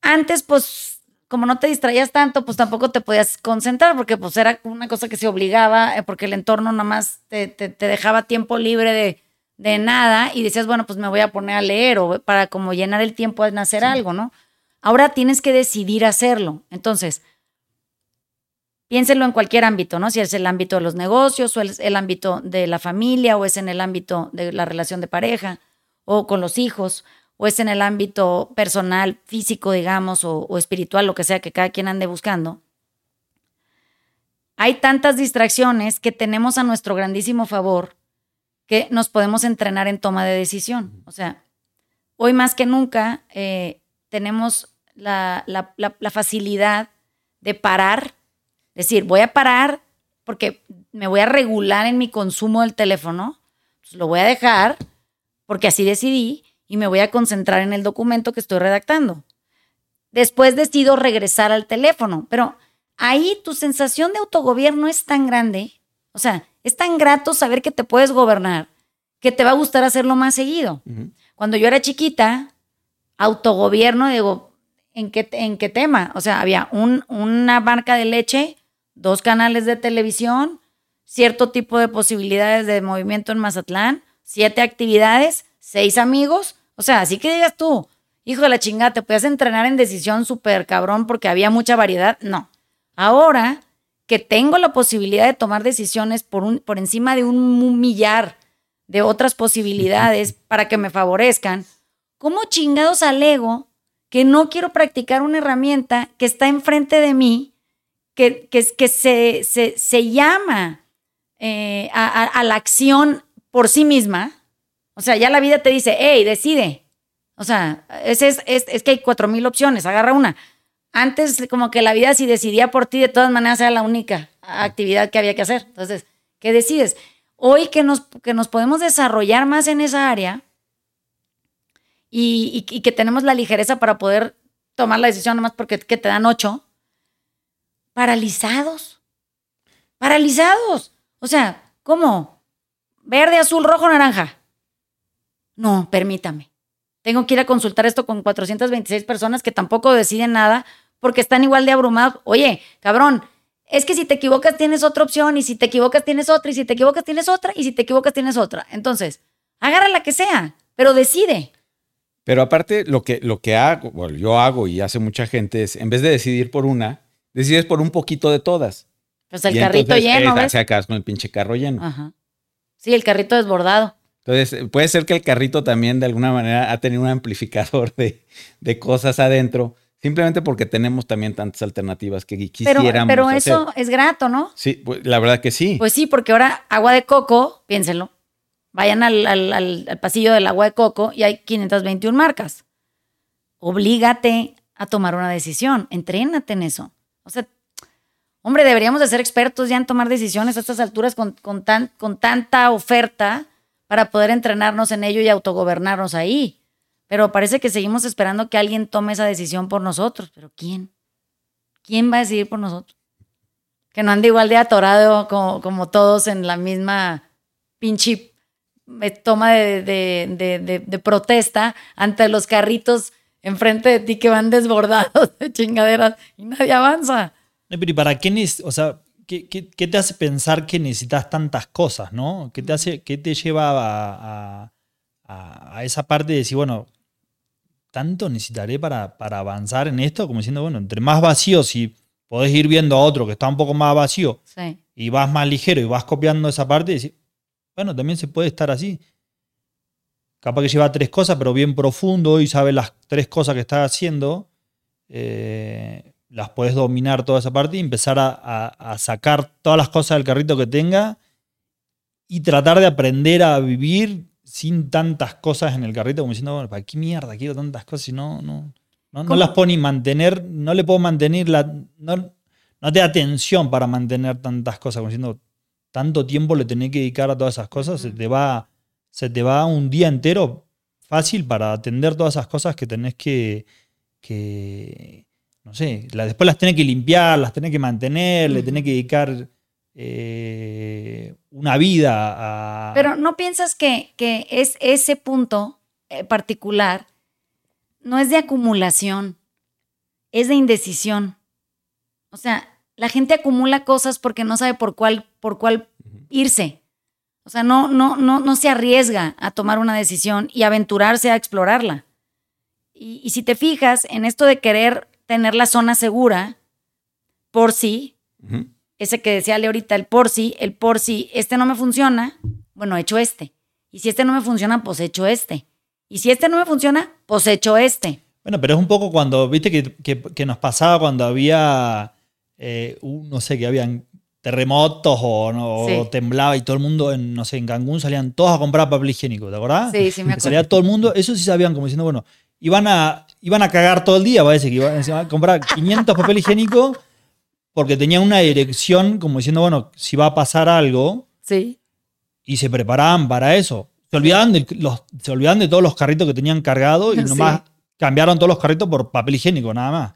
Antes, pues, como no te distraías tanto, pues tampoco te podías concentrar, porque pues era una cosa que se obligaba, eh, porque el entorno nada más te, dejaba tiempo libre de, de, nada y decías, bueno, pues me voy a poner a leer o para como llenar el tiempo en hacer algo, ¿no? Ahora tienes que decidir hacerlo. Entonces, piénselo en cualquier ámbito, ¿no? Si es el ámbito de los negocios o es el ámbito de la familia o es en el ámbito de la relación de pareja o con los hijos o es en el ámbito personal, físico, digamos, o, espiritual, lo que sea que cada quien ande buscando, hay tantas distracciones que tenemos a nuestro grandísimo favor que nos podemos entrenar en toma de decisión. O sea, hoy más que nunca eh, tenemos la, facilidad de parar, decir, voy a parar porque me voy a regular en mi consumo del teléfono, pues lo voy a dejar porque así decidí y me voy a concentrar en el documento que estoy redactando. Después decido regresar al teléfono, pero ahí tu sensación de autogobierno es tan grande, o sea, es tan grato saber que te puedes gobernar, que te va a gustar hacerlo más seguido. Cuando yo era chiquita, autogobierno, digo, ¿en qué, en qué tema? O sea, había un, una marca de leche, dos canales de televisión, cierto tipo de posibilidades de movimiento en Mazatlán, siete actividades, seis amigos. O sea, así que digas tú, hijo de la chingada, te puedes entrenar en decisión súper cabrón porque había mucha variedad. No. Ahora que tengo la posibilidad de tomar decisiones por, un, por encima de un millar de otras posibilidades para que me favorezcan, ¿cómo chingados alego que no quiero practicar una herramienta que está enfrente de mí, que, que, que se, se, se llama eh, a, a- a la acción por sí misma. O sea, ya la vida te dice, hey, decide. O sea, es, es, es, es que hay cuatro mil opciones, agarra una. Antes, como que la vida, si decidía por ti, de todas maneras era la única actividad que había que hacer. Entonces, ¿qué decides? Hoy que nos, que nos podemos desarrollar más en esa área y, y- que tenemos la ligereza para poder tomar la decisión, nomás porque que te dan ocho, paralizados. Paralizados. O sea, ¿cómo? Verde, azul, rojo, naranja. No, permítame. Tengo que ir a consultar esto con 426 personas que tampoco deciden nada porque están igual de abrumados. Oye, cabrón, es que si te equivocas tienes otra opción y si te equivocas tienes otra y si te equivocas tienes otra y si te equivocas tienes otra. Entonces, agarra la que sea, pero decide. Pero aparte, lo que, lo que hago, bueno, yo hago y hace mucha gente es, en vez de decidir por una, decides por un poquito de todas. Pues el Y carrito entonces, lleno, eh, ¿ves? Se acabas con el pinche carro lleno. Ajá. Sí, el carrito desbordado. Entonces, eh, puede ser que el carrito también de alguna manera ha tenido un amplificador de, de cosas adentro, simplemente porque tenemos también tantas alternativas que quisiéramos pero eso es grato, ¿no? Sí, pues, la verdad que sí. Pues sí, porque ahora agua de coco, piénsenlo. Vayan al, al- al- al pasillo del agua de coco y hay 521 marcas. Oblígate a tomar una decisión. Entrénate en eso. O sea, hombre, deberíamos de ser expertos ya en tomar decisiones a estas alturas con, con, tan, con tanta oferta para poder entrenarnos en ello y autogobernarnos ahí. Pero parece que seguimos esperando que alguien tome esa decisión por nosotros. ¿Pero quién? ¿Quién va a decidir por nosotros? Que no ande igual de atorado como, todos en la misma pinche eh, toma de, protesta ante los carritos enfrente de ti que van desbordados de chingaderas y nadie avanza. No, pero ¿y para qué, o sea, ¿qué, qué, te hace pensar que necesitas tantas cosas, no? ¿Qué te, hace, qué te lleva a- a- a esa parte de decir, bueno, tanto necesitaré para, para avanzar en esto? Como diciendo, bueno, entre más vacío, si podés ir viendo a otro que está un poco más vacío Sí. y vas más ligero y vas copiando esa parte, y decís, bueno, también se puede estar así. Capaz que lleva tres cosas, pero bien profundo y sabe las tres cosas que está haciendo. eh, las puedes dominar toda esa parte y empezar a, a- a sacar todas las cosas del carrito que tenga y tratar de aprender a vivir sin tantas cosas en el carrito, como diciendo, bueno, ¿para qué mierda quiero tantas cosas si no, no, no, no las puedo ni mantener, no le puedo mantener la. No, no te da atención para mantener tantas cosas, como diciendo, tanto tiempo le tenés que dedicar a todas esas cosas, se te va, se te va un día entero fácil para atender todas esas cosas que tenés que, que no sé, la- después las tenés que limpiar, las tenés que mantener, le tenés que dedicar eh, una vida a... Pero ¿no piensas que, que es ese punto eh, particular no es de acumulación, es de indecisión? O sea, la gente acumula cosas porque no sabe por cuál, por cuál irse. O sea, no, no, no, no se arriesga a tomar una decisión y aventurarse a explorarla. Y, y si te fijas en esto de querer tener la zona segura, por sí. Ese que decía Ale ahorita, el por sí, el por sí, este no me funciona, bueno, hecho este. Y si este no me funciona, pues hecho este. Y si este no me funciona, pues hecho este. Bueno, pero es un poco cuando, viste, que, que- que nos pasaba cuando había, eh, un- no sé, que habían terremotos o, no, o Sí. temblaba y todo el mundo, en, no sé, en Cancún salían todos a comprar papel higiénico, ¿te acordás? Sí, sí me Que acuerdo. salía todo el mundo, eso sí sabían, como diciendo, bueno, iban a, iban a cagar todo el día, parece que iban a comprar 500 papel higiénico porque tenían una dirección, como diciendo, bueno, si va a pasar algo, Sí. y se preparaban para eso. Se olvidaban de, los, se olvidaban de todos los carritos que tenían cargados y Sí. nomás cambiaron todos los carritos por papel higiénico, nada más.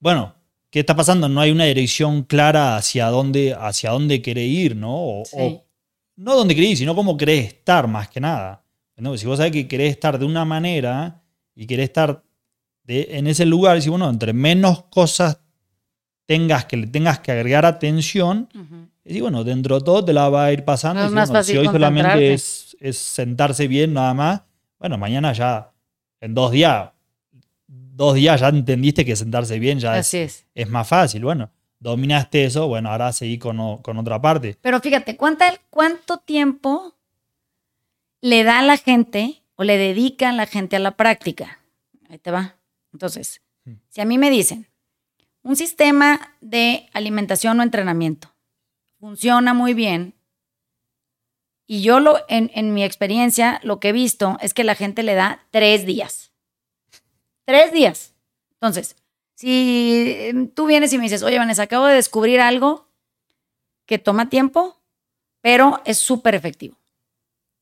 Bueno, ¿qué está pasando? No hay una dirección clara hacia dónde, hacia dónde querés ir, ¿no? O, Sí. o- no dónde querés ir, sino cómo querés estar, más que nada. ¿no? Si vos sabés que querés estar de una manera y querés estar de- en ese lugar, si bueno, entre menos cosas tengas que le tengas que agregar atención, y bueno, dentro de todo te la va a ir pasando. Es y si, más bueno, fácil si hoy solamente es, es sentarse bien nada más, bueno, mañana ya, en dos días, dos días ya entendiste que sentarse bien ya es, Así es. es más fácil. Bueno, dominaste eso, bueno, ahora seguí con, o- con otra parte. Pero fíjate, ¿cuánta, ¿cuánto tiempo le da a la gente o le dedica a la gente a la práctica? Ahí te va. Entonces, si a mí me dicen, un sistema de alimentación o entrenamiento funciona muy bien, y yo lo, en, mi experiencia, lo que he visto es que la gente le da tres días. Tres días. Entonces, si em, tú vienes y me dices, oye, Vanessa, acabo de descubrir algo que toma tiempo, pero es súper efectivo.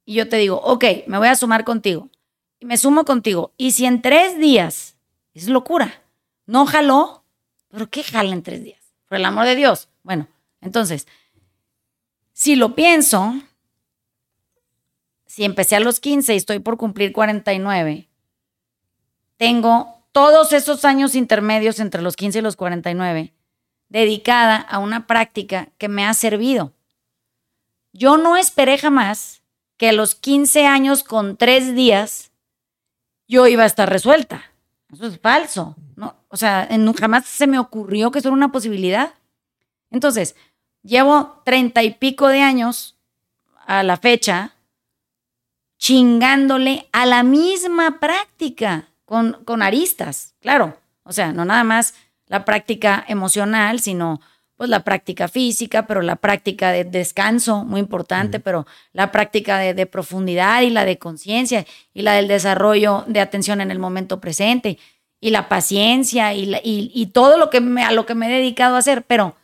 Y yo te digo, ok, me voy a sumar contigo. Y me sumo contigo. Y si en tres días, es locura, no jaló, pero ¿qué jala en tres días? Por el amor de Dios. Bueno, entonces, si lo pienso, si empecé a los 15 y estoy por cumplir 49, tengo todos esos años intermedios entre los 15 y los 49 dedicada a una práctica que me ha servido. Yo no esperé jamás que a los 15 años con tres días yo iba a estar resuelta. Eso es falso. No, o sea, jamás se me ocurrió que eso era una posibilidad. Entonces, llevo treinta y pico de años a la fecha chingándole a la misma práctica con, con aristas, claro. O sea, no nada más la práctica emocional, sino pues la práctica física, pero la práctica de descanso, muy importante, pero la práctica de, profundidad y la de conciencia y la del desarrollo de atención en el momento presente y la paciencia y, y, todo lo que me, a lo que me he dedicado a hacer, pero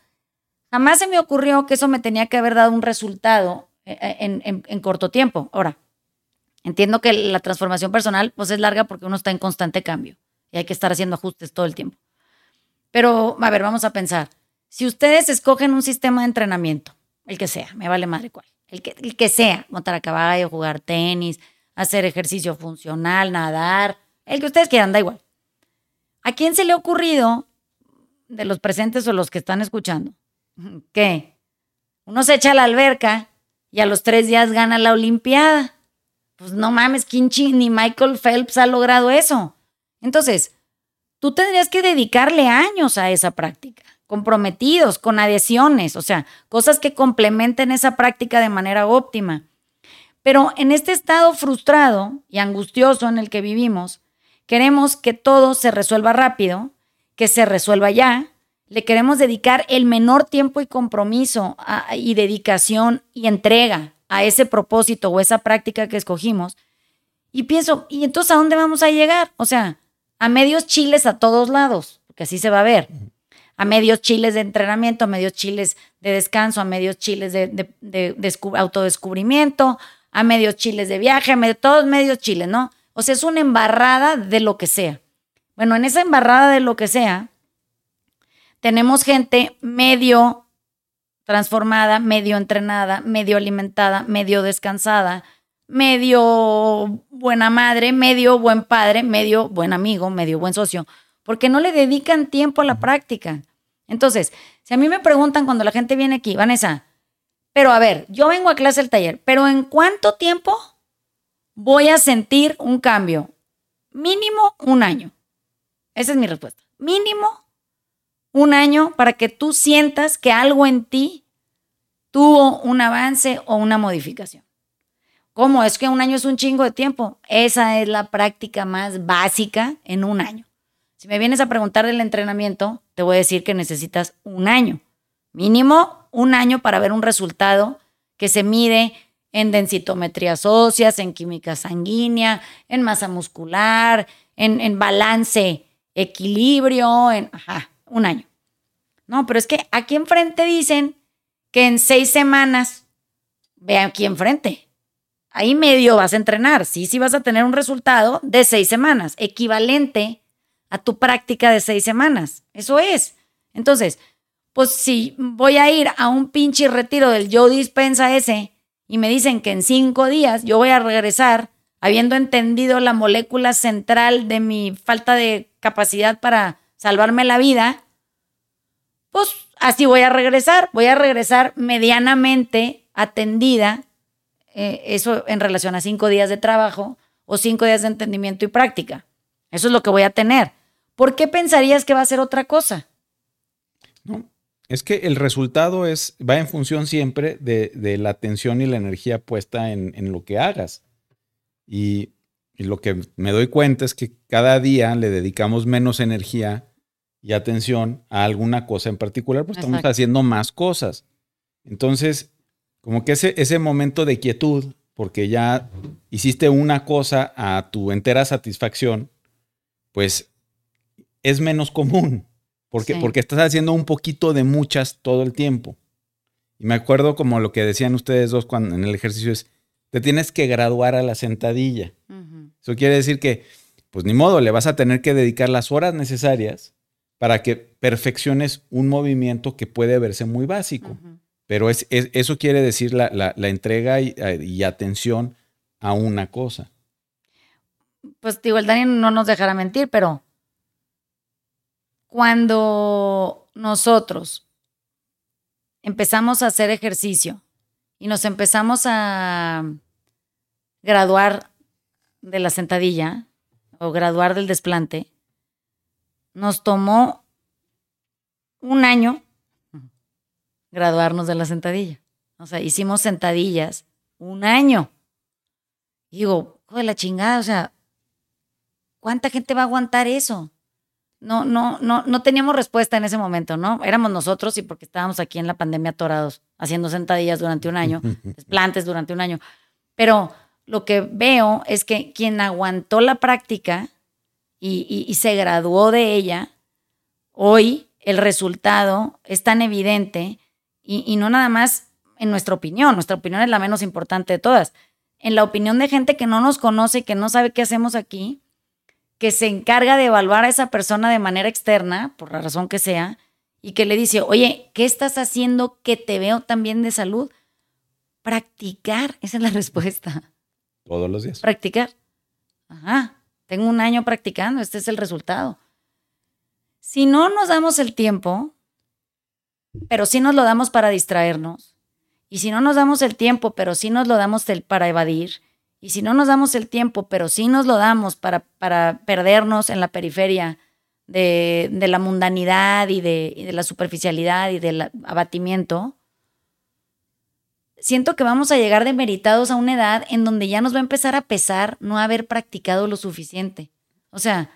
jamás se me ocurrió que eso me tenía que haber dado un resultado eh, eh, en, en corto tiempo. Ahora, entiendo que la transformación personal pues es larga porque uno está en constante cambio y hay que estar haciendo ajustes todo el tiempo. Pero, a ver, vamos a pensar. Si ustedes escogen un sistema de entrenamiento, el que sea, me vale madre cuál, el que, el que sea, montar a caballo, jugar tenis, hacer ejercicio funcional, nadar, el que ustedes quieran, da igual. ¿A quién se le ha ocurrido, de los presentes o los que están escuchando, que uno se echa a la alberca y a los tres días gana la Olimpiada? Pues no mames, Kinchi ni Michael Phelps ha logrado eso. Entonces, tú tendrías que dedicarle años a esa práctica, comprometidos, con adhesiones, o sea, cosas que complementen esa práctica de manera óptima. Pero en este estado frustrado y angustioso en el que vivimos, queremos que todo se resuelva rápido, que se resuelva ya, le queremos dedicar el menor tiempo y compromiso y dedicación y entrega a ese propósito o esa práctica que escogimos. Y pienso, ¿y entonces a dónde vamos a llegar? O sea, a medios chiles a todos lados, porque así se va a ver. A medios chiles de entrenamiento, a medios chiles de descanso, a medios chiles de, autodescubrimiento, a medios chiles de viaje, a todos medios chiles, ¿no? O sea, es una embarrada de lo que sea. Bueno, en esa embarrada de lo que sea, tenemos gente medio transformada, medio entrenada, medio alimentada, medio descansada, medio buena madre, medio buen padre, medio buen amigo, medio buen socio, porque no le dedican tiempo a la práctica. Entonces, si a mí me preguntan cuando la gente viene aquí, Vanessa, pero a ver, yo vengo a clase del taller, pero ¿en cuánto tiempo voy a sentir un cambio? Mínimo un año. Esa es mi respuesta. Mínimo un año para que tú sientas que algo en ti tuvo un avance o una modificación. ¿Cómo? Es que un año es un chingo de tiempo. Esa es la práctica más básica en un año. Si me vienes a preguntar del entrenamiento, te voy a decir que necesitas un año. Mínimo un año para ver un resultado que se mide en densitometrías óseas, en química sanguínea, en masa muscular, en, balance, equilibrio, en ajá, un año. No, pero es que aquí enfrente dicen que en seis semanas, ve aquí enfrente, ahí medio vas a entrenar. Sí, sí vas a tener un resultado de seis semanas, equivalente a tu práctica de seis semanas. Eso es. Entonces, pues si voy a ir a un pinche retiro del yo dispensa ese y me dicen que en cinco días yo voy a regresar habiendo entendido la molécula central de mi falta de capacidad para salvarme la vida, pues así voy a regresar. Voy a regresar medianamente atendida eh, eso en relación a cinco días de trabajo o cinco días de entendimiento y práctica. Eso es lo que voy a tener. ¿Por qué pensarías que va a ser otra cosa? No, es que el resultado es, va en función siempre de, la atención y la energía puesta en, lo que hagas. Y Y lo que me doy cuenta es que cada día le dedicamos menos energía y atención a alguna cosa en particular, pues estamos haciendo más cosas. Entonces, como que ese, ese momento de quietud, porque ya hiciste una cosa a tu entera satisfacción, pues es menos común, porque, Sí. porque estás haciendo un poquito de muchas todo el tiempo. Y me acuerdo como lo que decían ustedes dos cuando en el ejercicio es, te tienes que graduar a la sentadilla. Eso quiere decir que, pues ni modo, le vas a tener que dedicar las horas necesarias para que perfecciones un movimiento que puede verse muy básico. Pero es, es- eso quiere decir la, la- la entrega y, y atención a una cosa. Pues digo, el Dani no nos dejará mentir, pero cuando nosotros empezamos a hacer ejercicio y nos empezamos a graduar de la sentadilla o graduar del desplante, nos tomó un año graduarnos de la sentadilla. O sea, hicimos sentadillas un año. Y digo, de la chingada, o sea, ¿cuánta gente va a aguantar eso? No, no, no, no teníamos respuesta en ese momento, ¿no? Éramos nosotros y porque estábamos aquí en la pandemia atorados, haciendo sentadillas durante un año, desplantes durante un año. Pero lo que veo es que quien aguantó la práctica y, y- y se graduó de ella, hoy el resultado es tan evidente y, y no nada más en nuestra opinión, nuestra opinión es la menos importante de todas, en la opinión de gente que no nos conoce que no sabe qué hacemos aquí, que se encarga de evaluar a esa persona de manera externa, por la razón que sea, y que le dice, oye, ¿qué estás haciendo que te veo tan bien de salud? Practicar, esa es la respuesta. Todos los días. Practicar. Ajá, tengo un año practicando, este es el resultado. Si no nos damos el tiempo, pero sí nos lo damos para distraernos, y si no nos damos el tiempo, pero sí nos lo damos el- para evadir, y si no nos damos el tiempo, pero sí nos lo damos para, para perdernos en la periferia de, de la mundanidad y de, de la superficialidad y del abatimiento, siento que vamos a llegar demeritados a una edad en donde ya nos va a empezar a pesar no haber practicado lo suficiente. O sea,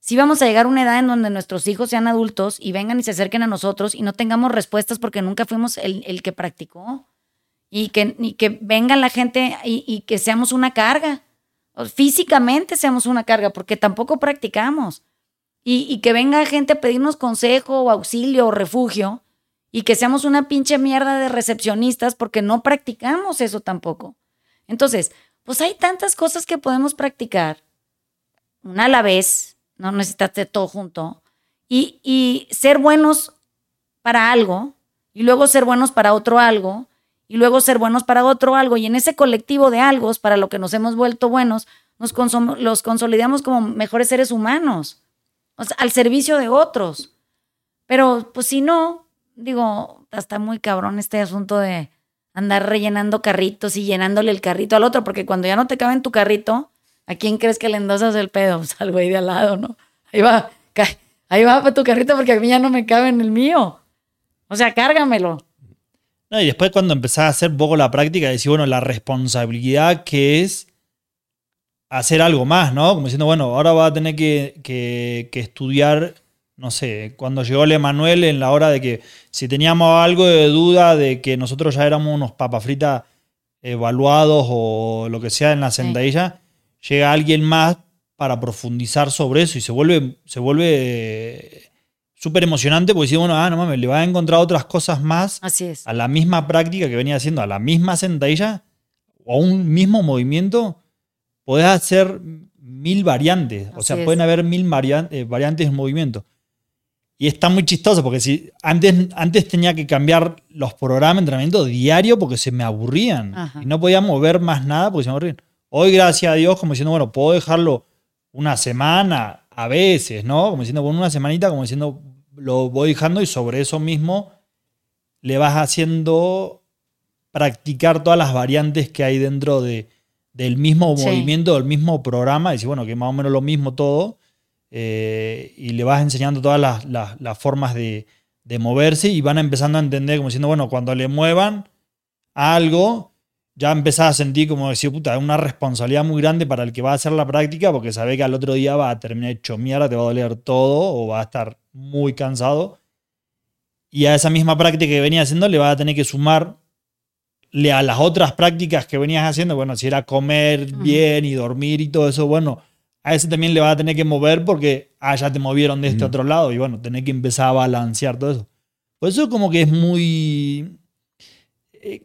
si vamos a llegar a una edad en donde nuestros hijos sean adultos y vengan y se acerquen a nosotros y no tengamos respuestas porque nunca fuimos el, el que practicó. Y que, y que venga la gente y, que seamos una carga. Físicamente seamos una carga porque tampoco practicamos. Y, y que venga gente a pedirnos consejo o auxilio o refugio y que seamos una pinche mierda de recepcionistas porque no practicamos eso tampoco. Entonces, pues hay tantas cosas que podemos practicar, una a la vez, no necesitas de todo junto, y, y ser buenos para algo, y luego ser buenos para otro algo, y luego ser buenos para otro algo, y en ese colectivo de algo, para lo que nos hemos vuelto buenos, nos los consolidamos como mejores seres humanos, al servicio de otros. Pero, pues si no, digo, está muy cabrón este asunto de andar rellenando carritos y llenándole el carrito al otro, porque cuando ya no te cabe en tu carrito, ¿a quién crees que le endosas el pedo? Pues al güey de al lado, ¿no? Ahí va, ahí va para tu carrito porque a mí ya no me cabe en el mío. O sea, cárgamelo. No, y después cuando empezás a hacer un poco la práctica, decís, bueno, la responsabilidad que es hacer algo más, ¿no? Como diciendo, bueno, ahora va a tener que, que- que estudiar, no sé, cuando llegó el Emanuel en la hora de que si teníamos algo de duda de que nosotros ya éramos unos papas fritas evaluados o lo que sea en la sentadilla, llega alguien más para profundizar sobre eso y se vuelve, se vuelve súper emocionante porque dice, bueno, ah, no mames, le va a encontrar otras cosas más Así es. a la misma práctica que venía haciendo, a la misma sentadilla o a un mismo movimiento, podés hacer mil variantes. o Así sea, es. pueden haber mil varian- eh, variantes en movimiento. Y está muy chistoso porque si antes, antes tenía que cambiar los programas de entrenamiento diario porque se me aburrían. Ajá. Y no podía mover más nada porque se me aburrían. Hoy, gracias a Dios, como diciendo, bueno, puedo dejarlo una semana, a veces, ¿no? Como diciendo, con una semanita, como diciendo, lo voy dejando y sobre eso mismo le vas haciendo practicar todas las variantes que hay dentro de, del mismo Sí. movimiento, del mismo programa, y decir, bueno, que más o menos lo mismo todo, eh, y le vas enseñando todas las, las- las formas de, de moverse y van empezando a entender, como diciendo, bueno, cuando le muevan algo, ya empezás a sentir como decir, puta, es una responsabilidad muy grande para el que va a hacer la práctica porque sabe que al otro día va a terminar hecho mierda, te va a doler todo o va a estar muy cansado. Y a esa misma práctica que venía haciendo le va a tener que sumar a las otras prácticas que venías haciendo, bueno, si era comer bien y dormir y todo eso, bueno, a ese también le va a tener que mover porque, ah, ya te movieron de este otro lado y bueno, tener que empezar a balancear todo eso. Por eso como que es muy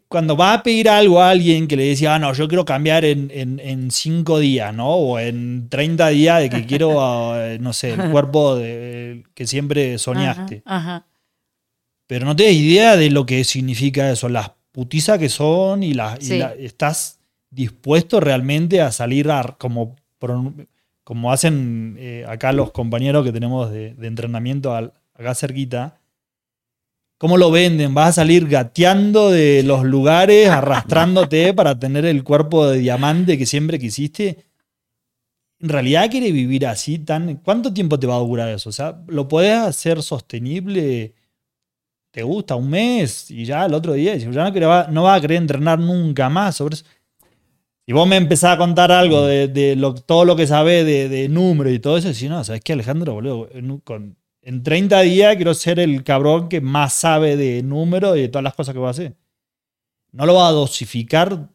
cuando va a pedir algo a alguien que le decía, ah, no, yo quiero cambiar en, en, cinco días, ¿no? O en 30 días de que quiero, ah, no sé, el cuerpo de, que siempre soñaste. Pero no tienes idea de lo que significa eso, las putizas que son y, las estás dispuesto realmente a salir a, como, como hacen eh, acá los compañeros que tenemos de, entrenamiento acá cerquita ¿Cómo lo venden? ¿Vas a salir gateando de los lugares, arrastrándote para tener el cuerpo de diamante que siempre quisiste? ¿En realidad quiere vivir así tan... ¿Cuánto tiempo te va a durar eso? O sea, ¿lo puedes hacer sostenible? ¿Te gusta? ¿Un mes? Y ya el otro día, ya no, no vas a querer entrenar nunca más sobre eso. Y vos me empezás a contar algo de, todo lo que sabés de, de números y todo eso, y si no, ¿sabes qué, Alejandro, boludo? Con, en 30 días quiero ser el cabrón que más sabe de números y de todas las cosas que va a hacer. No lo va a dosificar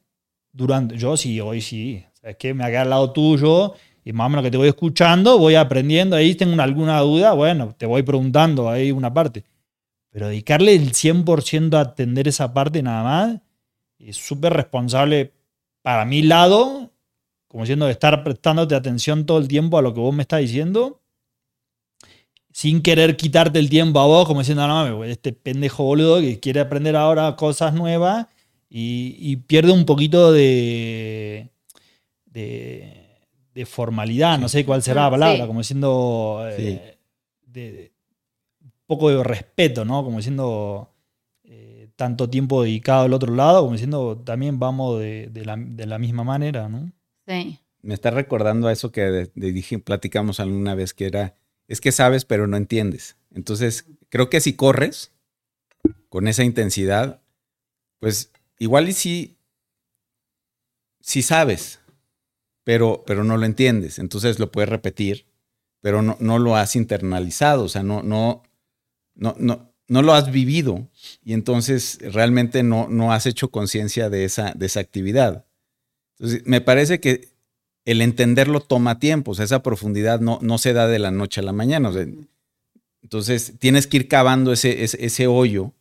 durante. Yo sí, hoy sí. Es que me haga al lado tuyo y más o menos que te voy escuchando, voy aprendiendo. Ahí tengo alguna duda, bueno, te voy preguntando ahí una parte. Pero dedicarle el 100% a atender esa parte nada más es súper responsable para mi lado, como siendo de estar prestándote atención todo el tiempo a lo que vos me estás diciendo sin querer quitarte el tiempo a vos, como diciendo, no, este pendejo boludo que quiere aprender ahora cosas nuevas y, pierde un poquito de, de, formalidad, no sé cuál será la palabra, como diciendo eh, de, un poco de respeto, ¿no? Como diciendo eh, tanto tiempo dedicado al otro lado, como diciendo también vamos de, la, misma manera, ¿no? Sí. Me está recordando a eso que dije, platicamos alguna vez que era es que sabes, pero no entiendes. Entonces, creo que si corres con esa intensidad, pues igual y si, si sabes, pero, pero no lo entiendes. Entonces lo puedes repetir, pero no, no lo has internalizado, o sea, no, no, no, no, no lo has vivido y entonces realmente no, no has hecho conciencia de esa, de esa actividad. Entonces, me parece que el entenderlo toma tiempo, o sea, esa profundidad no, no se da de la noche a la mañana. entonces, tienes que ir cavando ese, ese, hoyo,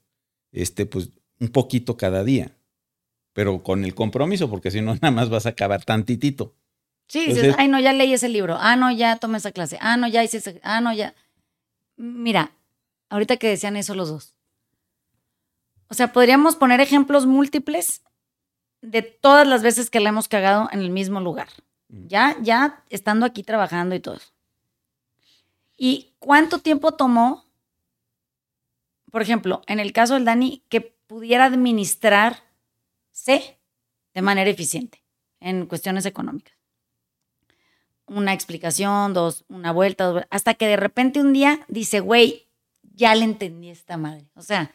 este, pues, un poquito cada día, pero con el compromiso, porque si no, nada más vas a cavar tantitito. Sí, dices, ay, no, ya leí ese libro, ah, no, ya tomé esa clase, ah, no, ya hice ese, ah, no, ya. Mira, ahorita que decían eso los dos. O sea, podríamos poner ejemplos múltiples de todas las veces que le hemos cagado en el mismo lugar. Ya, ya estando aquí trabajando y todo. ¿Y cuánto tiempo tomó, por ejemplo, en el caso del Dani, que pudiera administrarse de manera eficiente en cuestiones económicas? Una explicación, dos, una vuelta, hasta que de repente un día dice, güey, ya le entendí esta madre. O sea,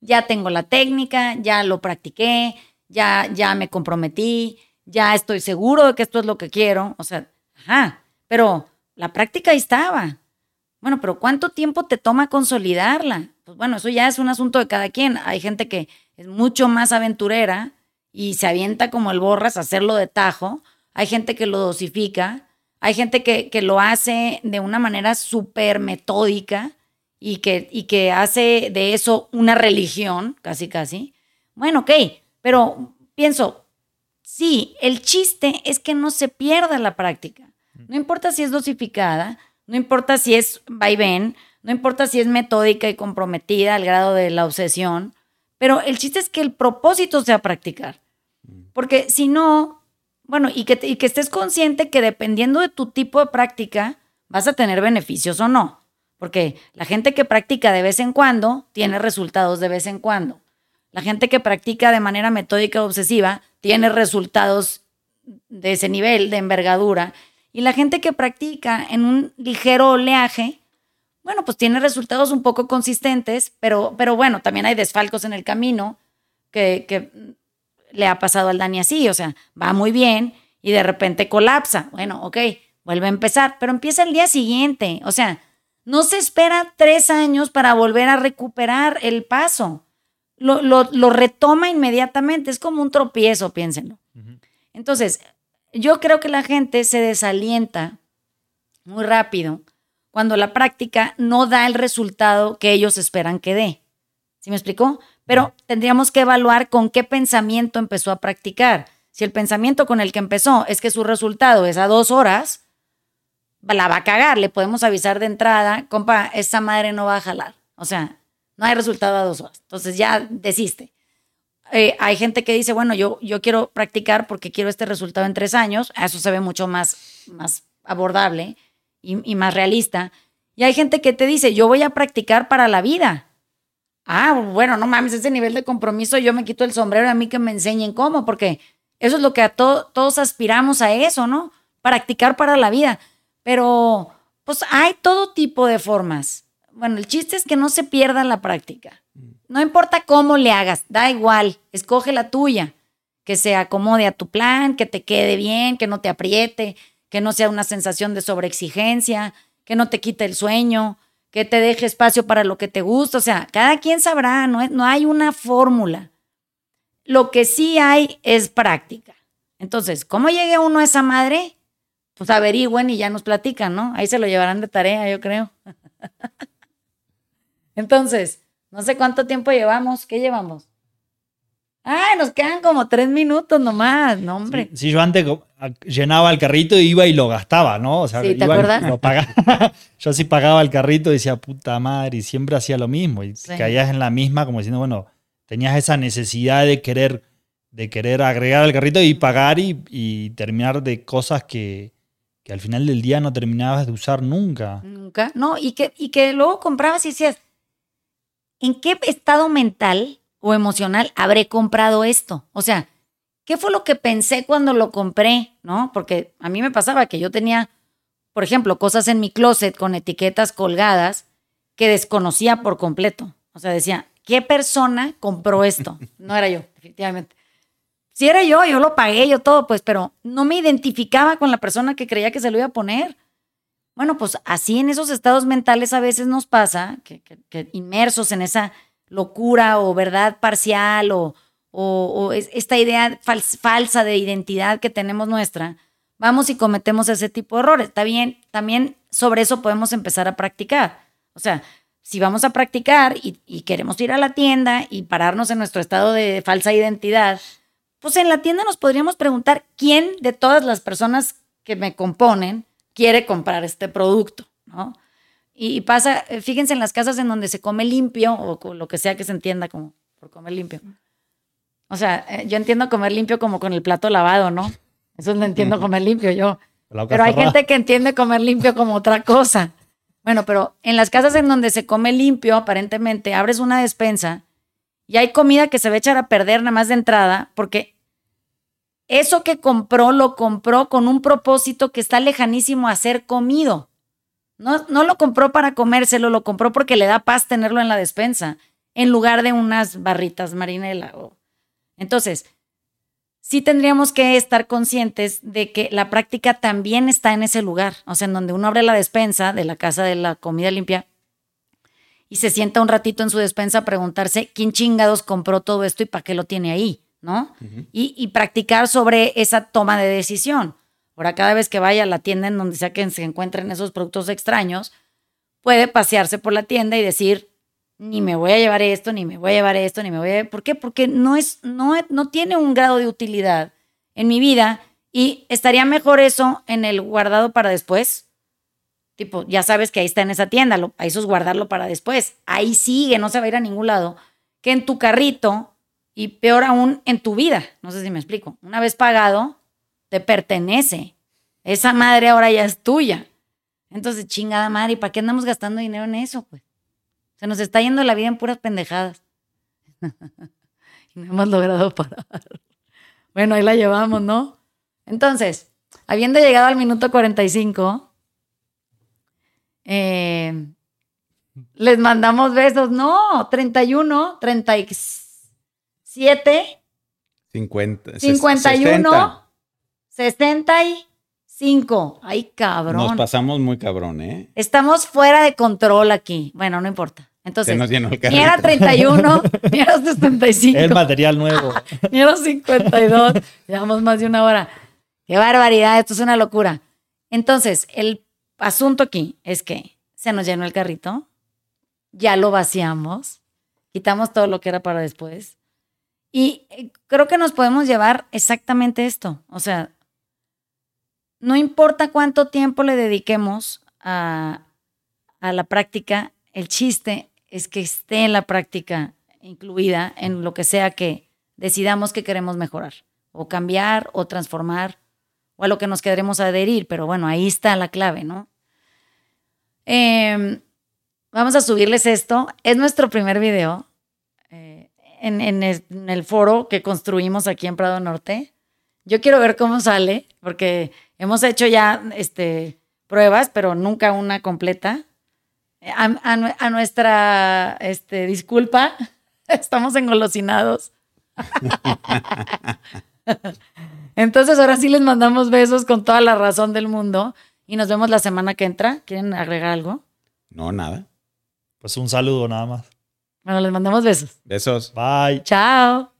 ya tengo la técnica, ya lo practiqué, ya, ya me comprometí, ya estoy seguro de que esto es lo que quiero. O sea, ajá, pero la práctica ahí estaba. Bueno, pero ¿cuánto tiempo te toma consolidarla? Pues bueno, eso ya es un asunto de cada quien. Hay gente que es mucho más aventurera y se avienta como el borras a hacerlo de tajo. Hay gente que lo dosifica. Hay gente que, que lo hace de una manera súper metódica y que, y que hace de eso una religión, casi, casi. Bueno, ok, pero pienso, Sí, el chiste es que no se pierda la práctica. No importa si es dosificada, no importa si es vaivén, no importa si es metódica y comprometida al grado de la obsesión, pero el chiste es que el propósito sea practicar. Porque si no, bueno, y que, y que estés consciente que dependiendo de tu tipo de práctica, vas a tener beneficios o no. Porque la gente que practica de vez en cuando tiene resultados de vez en cuando. La gente que practica de manera metódica obsesiva tiene resultados de ese nivel, de envergadura. Y la gente que practica en un ligero oleaje, bueno, pues tiene resultados un poco consistentes, pero, pero bueno, también hay desfalcos en el camino que, le ha pasado al Dani así, o sea, va muy bien y de repente colapsa. Bueno, ok, vuelve a empezar, pero empieza el día siguiente. O sea, no se espera tres años para volver a recuperar el paso. Lo, lo, retoma inmediatamente. Es como un tropiezo, piénsenlo. Entonces, yo creo que la gente se desalienta muy rápido cuando la práctica no da el resultado que ellos esperan que dé. ¿Sí me explicó? Pero tendríamos que evaluar con qué pensamiento empezó a practicar. Si el pensamiento con el que empezó es que su resultado es a dos horas, la va a cagar. Le podemos avisar de entrada, compa, esa madre no va a jalar. O sea, no hay resultado a dos horas. Entonces ya desiste. Eh, hay gente que dice, bueno, yo, yo quiero practicar porque quiero este resultado en tres años. Eso se ve mucho más, más abordable y, más realista. Y hay gente que te dice, yo voy a practicar para la vida. Ah, bueno, no mames, ese nivel de compromiso, yo me quito el sombrero a mí que me enseñen cómo, porque eso es lo que a todos aspiramos a eso, ¿no? Practicar para la vida. Pero, pues hay todo tipo de formas. Bueno, el chiste es que no se pierda la práctica. No importa cómo le hagas, da igual, escoge la tuya, que se acomode a tu plan, que te quede bien, que no te apriete, que no sea una sensación de sobreexigencia, que no te quite el sueño, que te deje espacio para lo que te gusta. O sea, cada quien sabrá, no, no hay una fórmula. Lo que sí hay es práctica. Entonces, ¿cómo llegue uno a esa madre? pues averigüen y ya nos platican, ¿no? Ahí se lo llevarán de tarea, yo creo. Entonces, no sé cuánto tiempo llevamos. ¿Qué llevamos? Ay, nos quedan como tres minutos nomás, no, hombre. Sí, yo antes llenaba el carrito y iba y lo gastaba, ¿no? O sea, ¿Sí, ¿te acuerdas? Lo pagaba. yo sí pagaba el carrito y decía, puta madre, y siempre hacía lo mismo. Y caías en la misma como diciendo, bueno, tenías esa necesidad de querer, de querer agregar al carrito y pagar y terminar de cosas que, que al final del día no terminabas de usar nunca. Nunca, no, y que, y que luego comprabas y decías, ¿en qué estado mental o emocional habré comprado esto? O sea, ¿qué fue lo que pensé cuando lo compré? ¿No? Porque a mí me pasaba que yo tenía, por ejemplo, cosas en mi closet con etiquetas colgadas que desconocía por completo. O sea, decía, ¿qué persona compró esto? No era yo, definitivamente. Si era yo, yo lo pagué, yo todo, pues, pero no me identificaba con la persona que creía que se lo iba a poner. Bueno, pues así en esos estados mentales a veces nos pasa, que, inmersos en esa locura o verdad parcial o, esta idea falsa de identidad que tenemos nuestra, vamos y cometemos ese tipo de errores. Está bien, también sobre eso podemos empezar a practicar. O sea, si vamos a practicar y queremos ir a la tienda y pararnos en nuestro estado de falsa identidad, pues en la tienda nos podríamos preguntar quién de todas las personas que me componen quiere comprar este producto, ¿no? Y pasa, eh, fíjense en las casas en donde se come limpio o lo que sea que se entienda como por comer limpio. O sea, eh, yo entiendo comer limpio como con el plato lavado, ¿no? Eso lo entiendo comer limpio yo. Pero hay gente que entiende comer limpio como otra cosa. Bueno, pero en las casas en donde se come limpio, aparentemente, abres una despensa y hay comida que se va a echar a perder nada más de entrada porque eso que compró lo compró con un propósito que está lejanísimo a ser comido. No, no lo compró para comérselo, lo compró porque le da paz tenerlo en la despensa, en lugar de unas barritas marinela. Entonces, sí tendríamos que estar conscientes de que la práctica también está en ese lugar, o sea, en donde uno abre la despensa de la casa de la comida limpia y se sienta un ratito en su despensa a preguntarse quién chingados compró todo esto y para qué lo tiene ahí, ¿no? y, practicar sobre esa toma de decisión. Ahora, cada vez que vaya a la tienda en donde sea que se encuentren esos productos extraños, puede pasearse por la tienda y decir, ni me voy a llevar esto, ni me voy a llevar esto, ni me voy a... ¿Por qué? Porque no, es, no, no tiene un grado de utilidad en mi vida y estaría mejor eso en el guardado para después Tipo, ya sabes que ahí está en esa tienda, lo, eso es guardarlo para después. Ahí sigue, no se va a ir a ningún lado. Que en tu carrito y peor aún en tu vida. No sé si me explico. Una vez pagado, te pertenece. Esa madre ahora ya es tuya. Entonces, chingada madre, ¿y para qué andamos gastando dinero en eso? Pues se nos está yendo la vida en puras pendejadas. y no hemos logrado parar. Bueno, ahí la llevamos, ¿no? Entonces, habiendo llegado al minuto 45, eh, les mandamos besos. No, 31, 37. 50. ses- 51, 60. 65. Ay, Nos cabrón. pasamos muy cabrón, ¿eh? Estamos fuera de control aquí. Bueno, no importa. Se Entonces, nos llenó el ni era carrito. 31, ni era 65. El material nuevo. Ni era 52. Llevamos más de una hora. Qué barbaridad, esto es una locura. Entonces, el asunto aquí es que se nos llenó el carrito, ya lo vaciamos, quitamos todo lo que era para después. Y eh, creo que nos podemos llevar exactamente esto. O sea, no importa cuánto tiempo le dediquemos a, la práctica, el chiste es que esté en la práctica incluida en lo que sea que decidamos que queremos mejorar, o cambiar, o transformar, o a lo que nos queremos adherir. Pero bueno, ahí está la clave, ¿no? Eh, vamos a subirles esto. Es nuestro primer video en, en el, en el foro que construimos aquí en Prado Norte. Yo quiero ver cómo sale, porque hemos hecho ya este, pruebas, pero nunca una completa. A, a- a nuestra este, disculpa, estamos engolosinados. Entonces ahora sí les mandamos besos con toda la razón del mundo y nos vemos la semana que entra. ¿Quieren agregar algo? No, nada. Pues un saludo nada más. Bueno, les mandamos besos. Besos. Bye. Chao.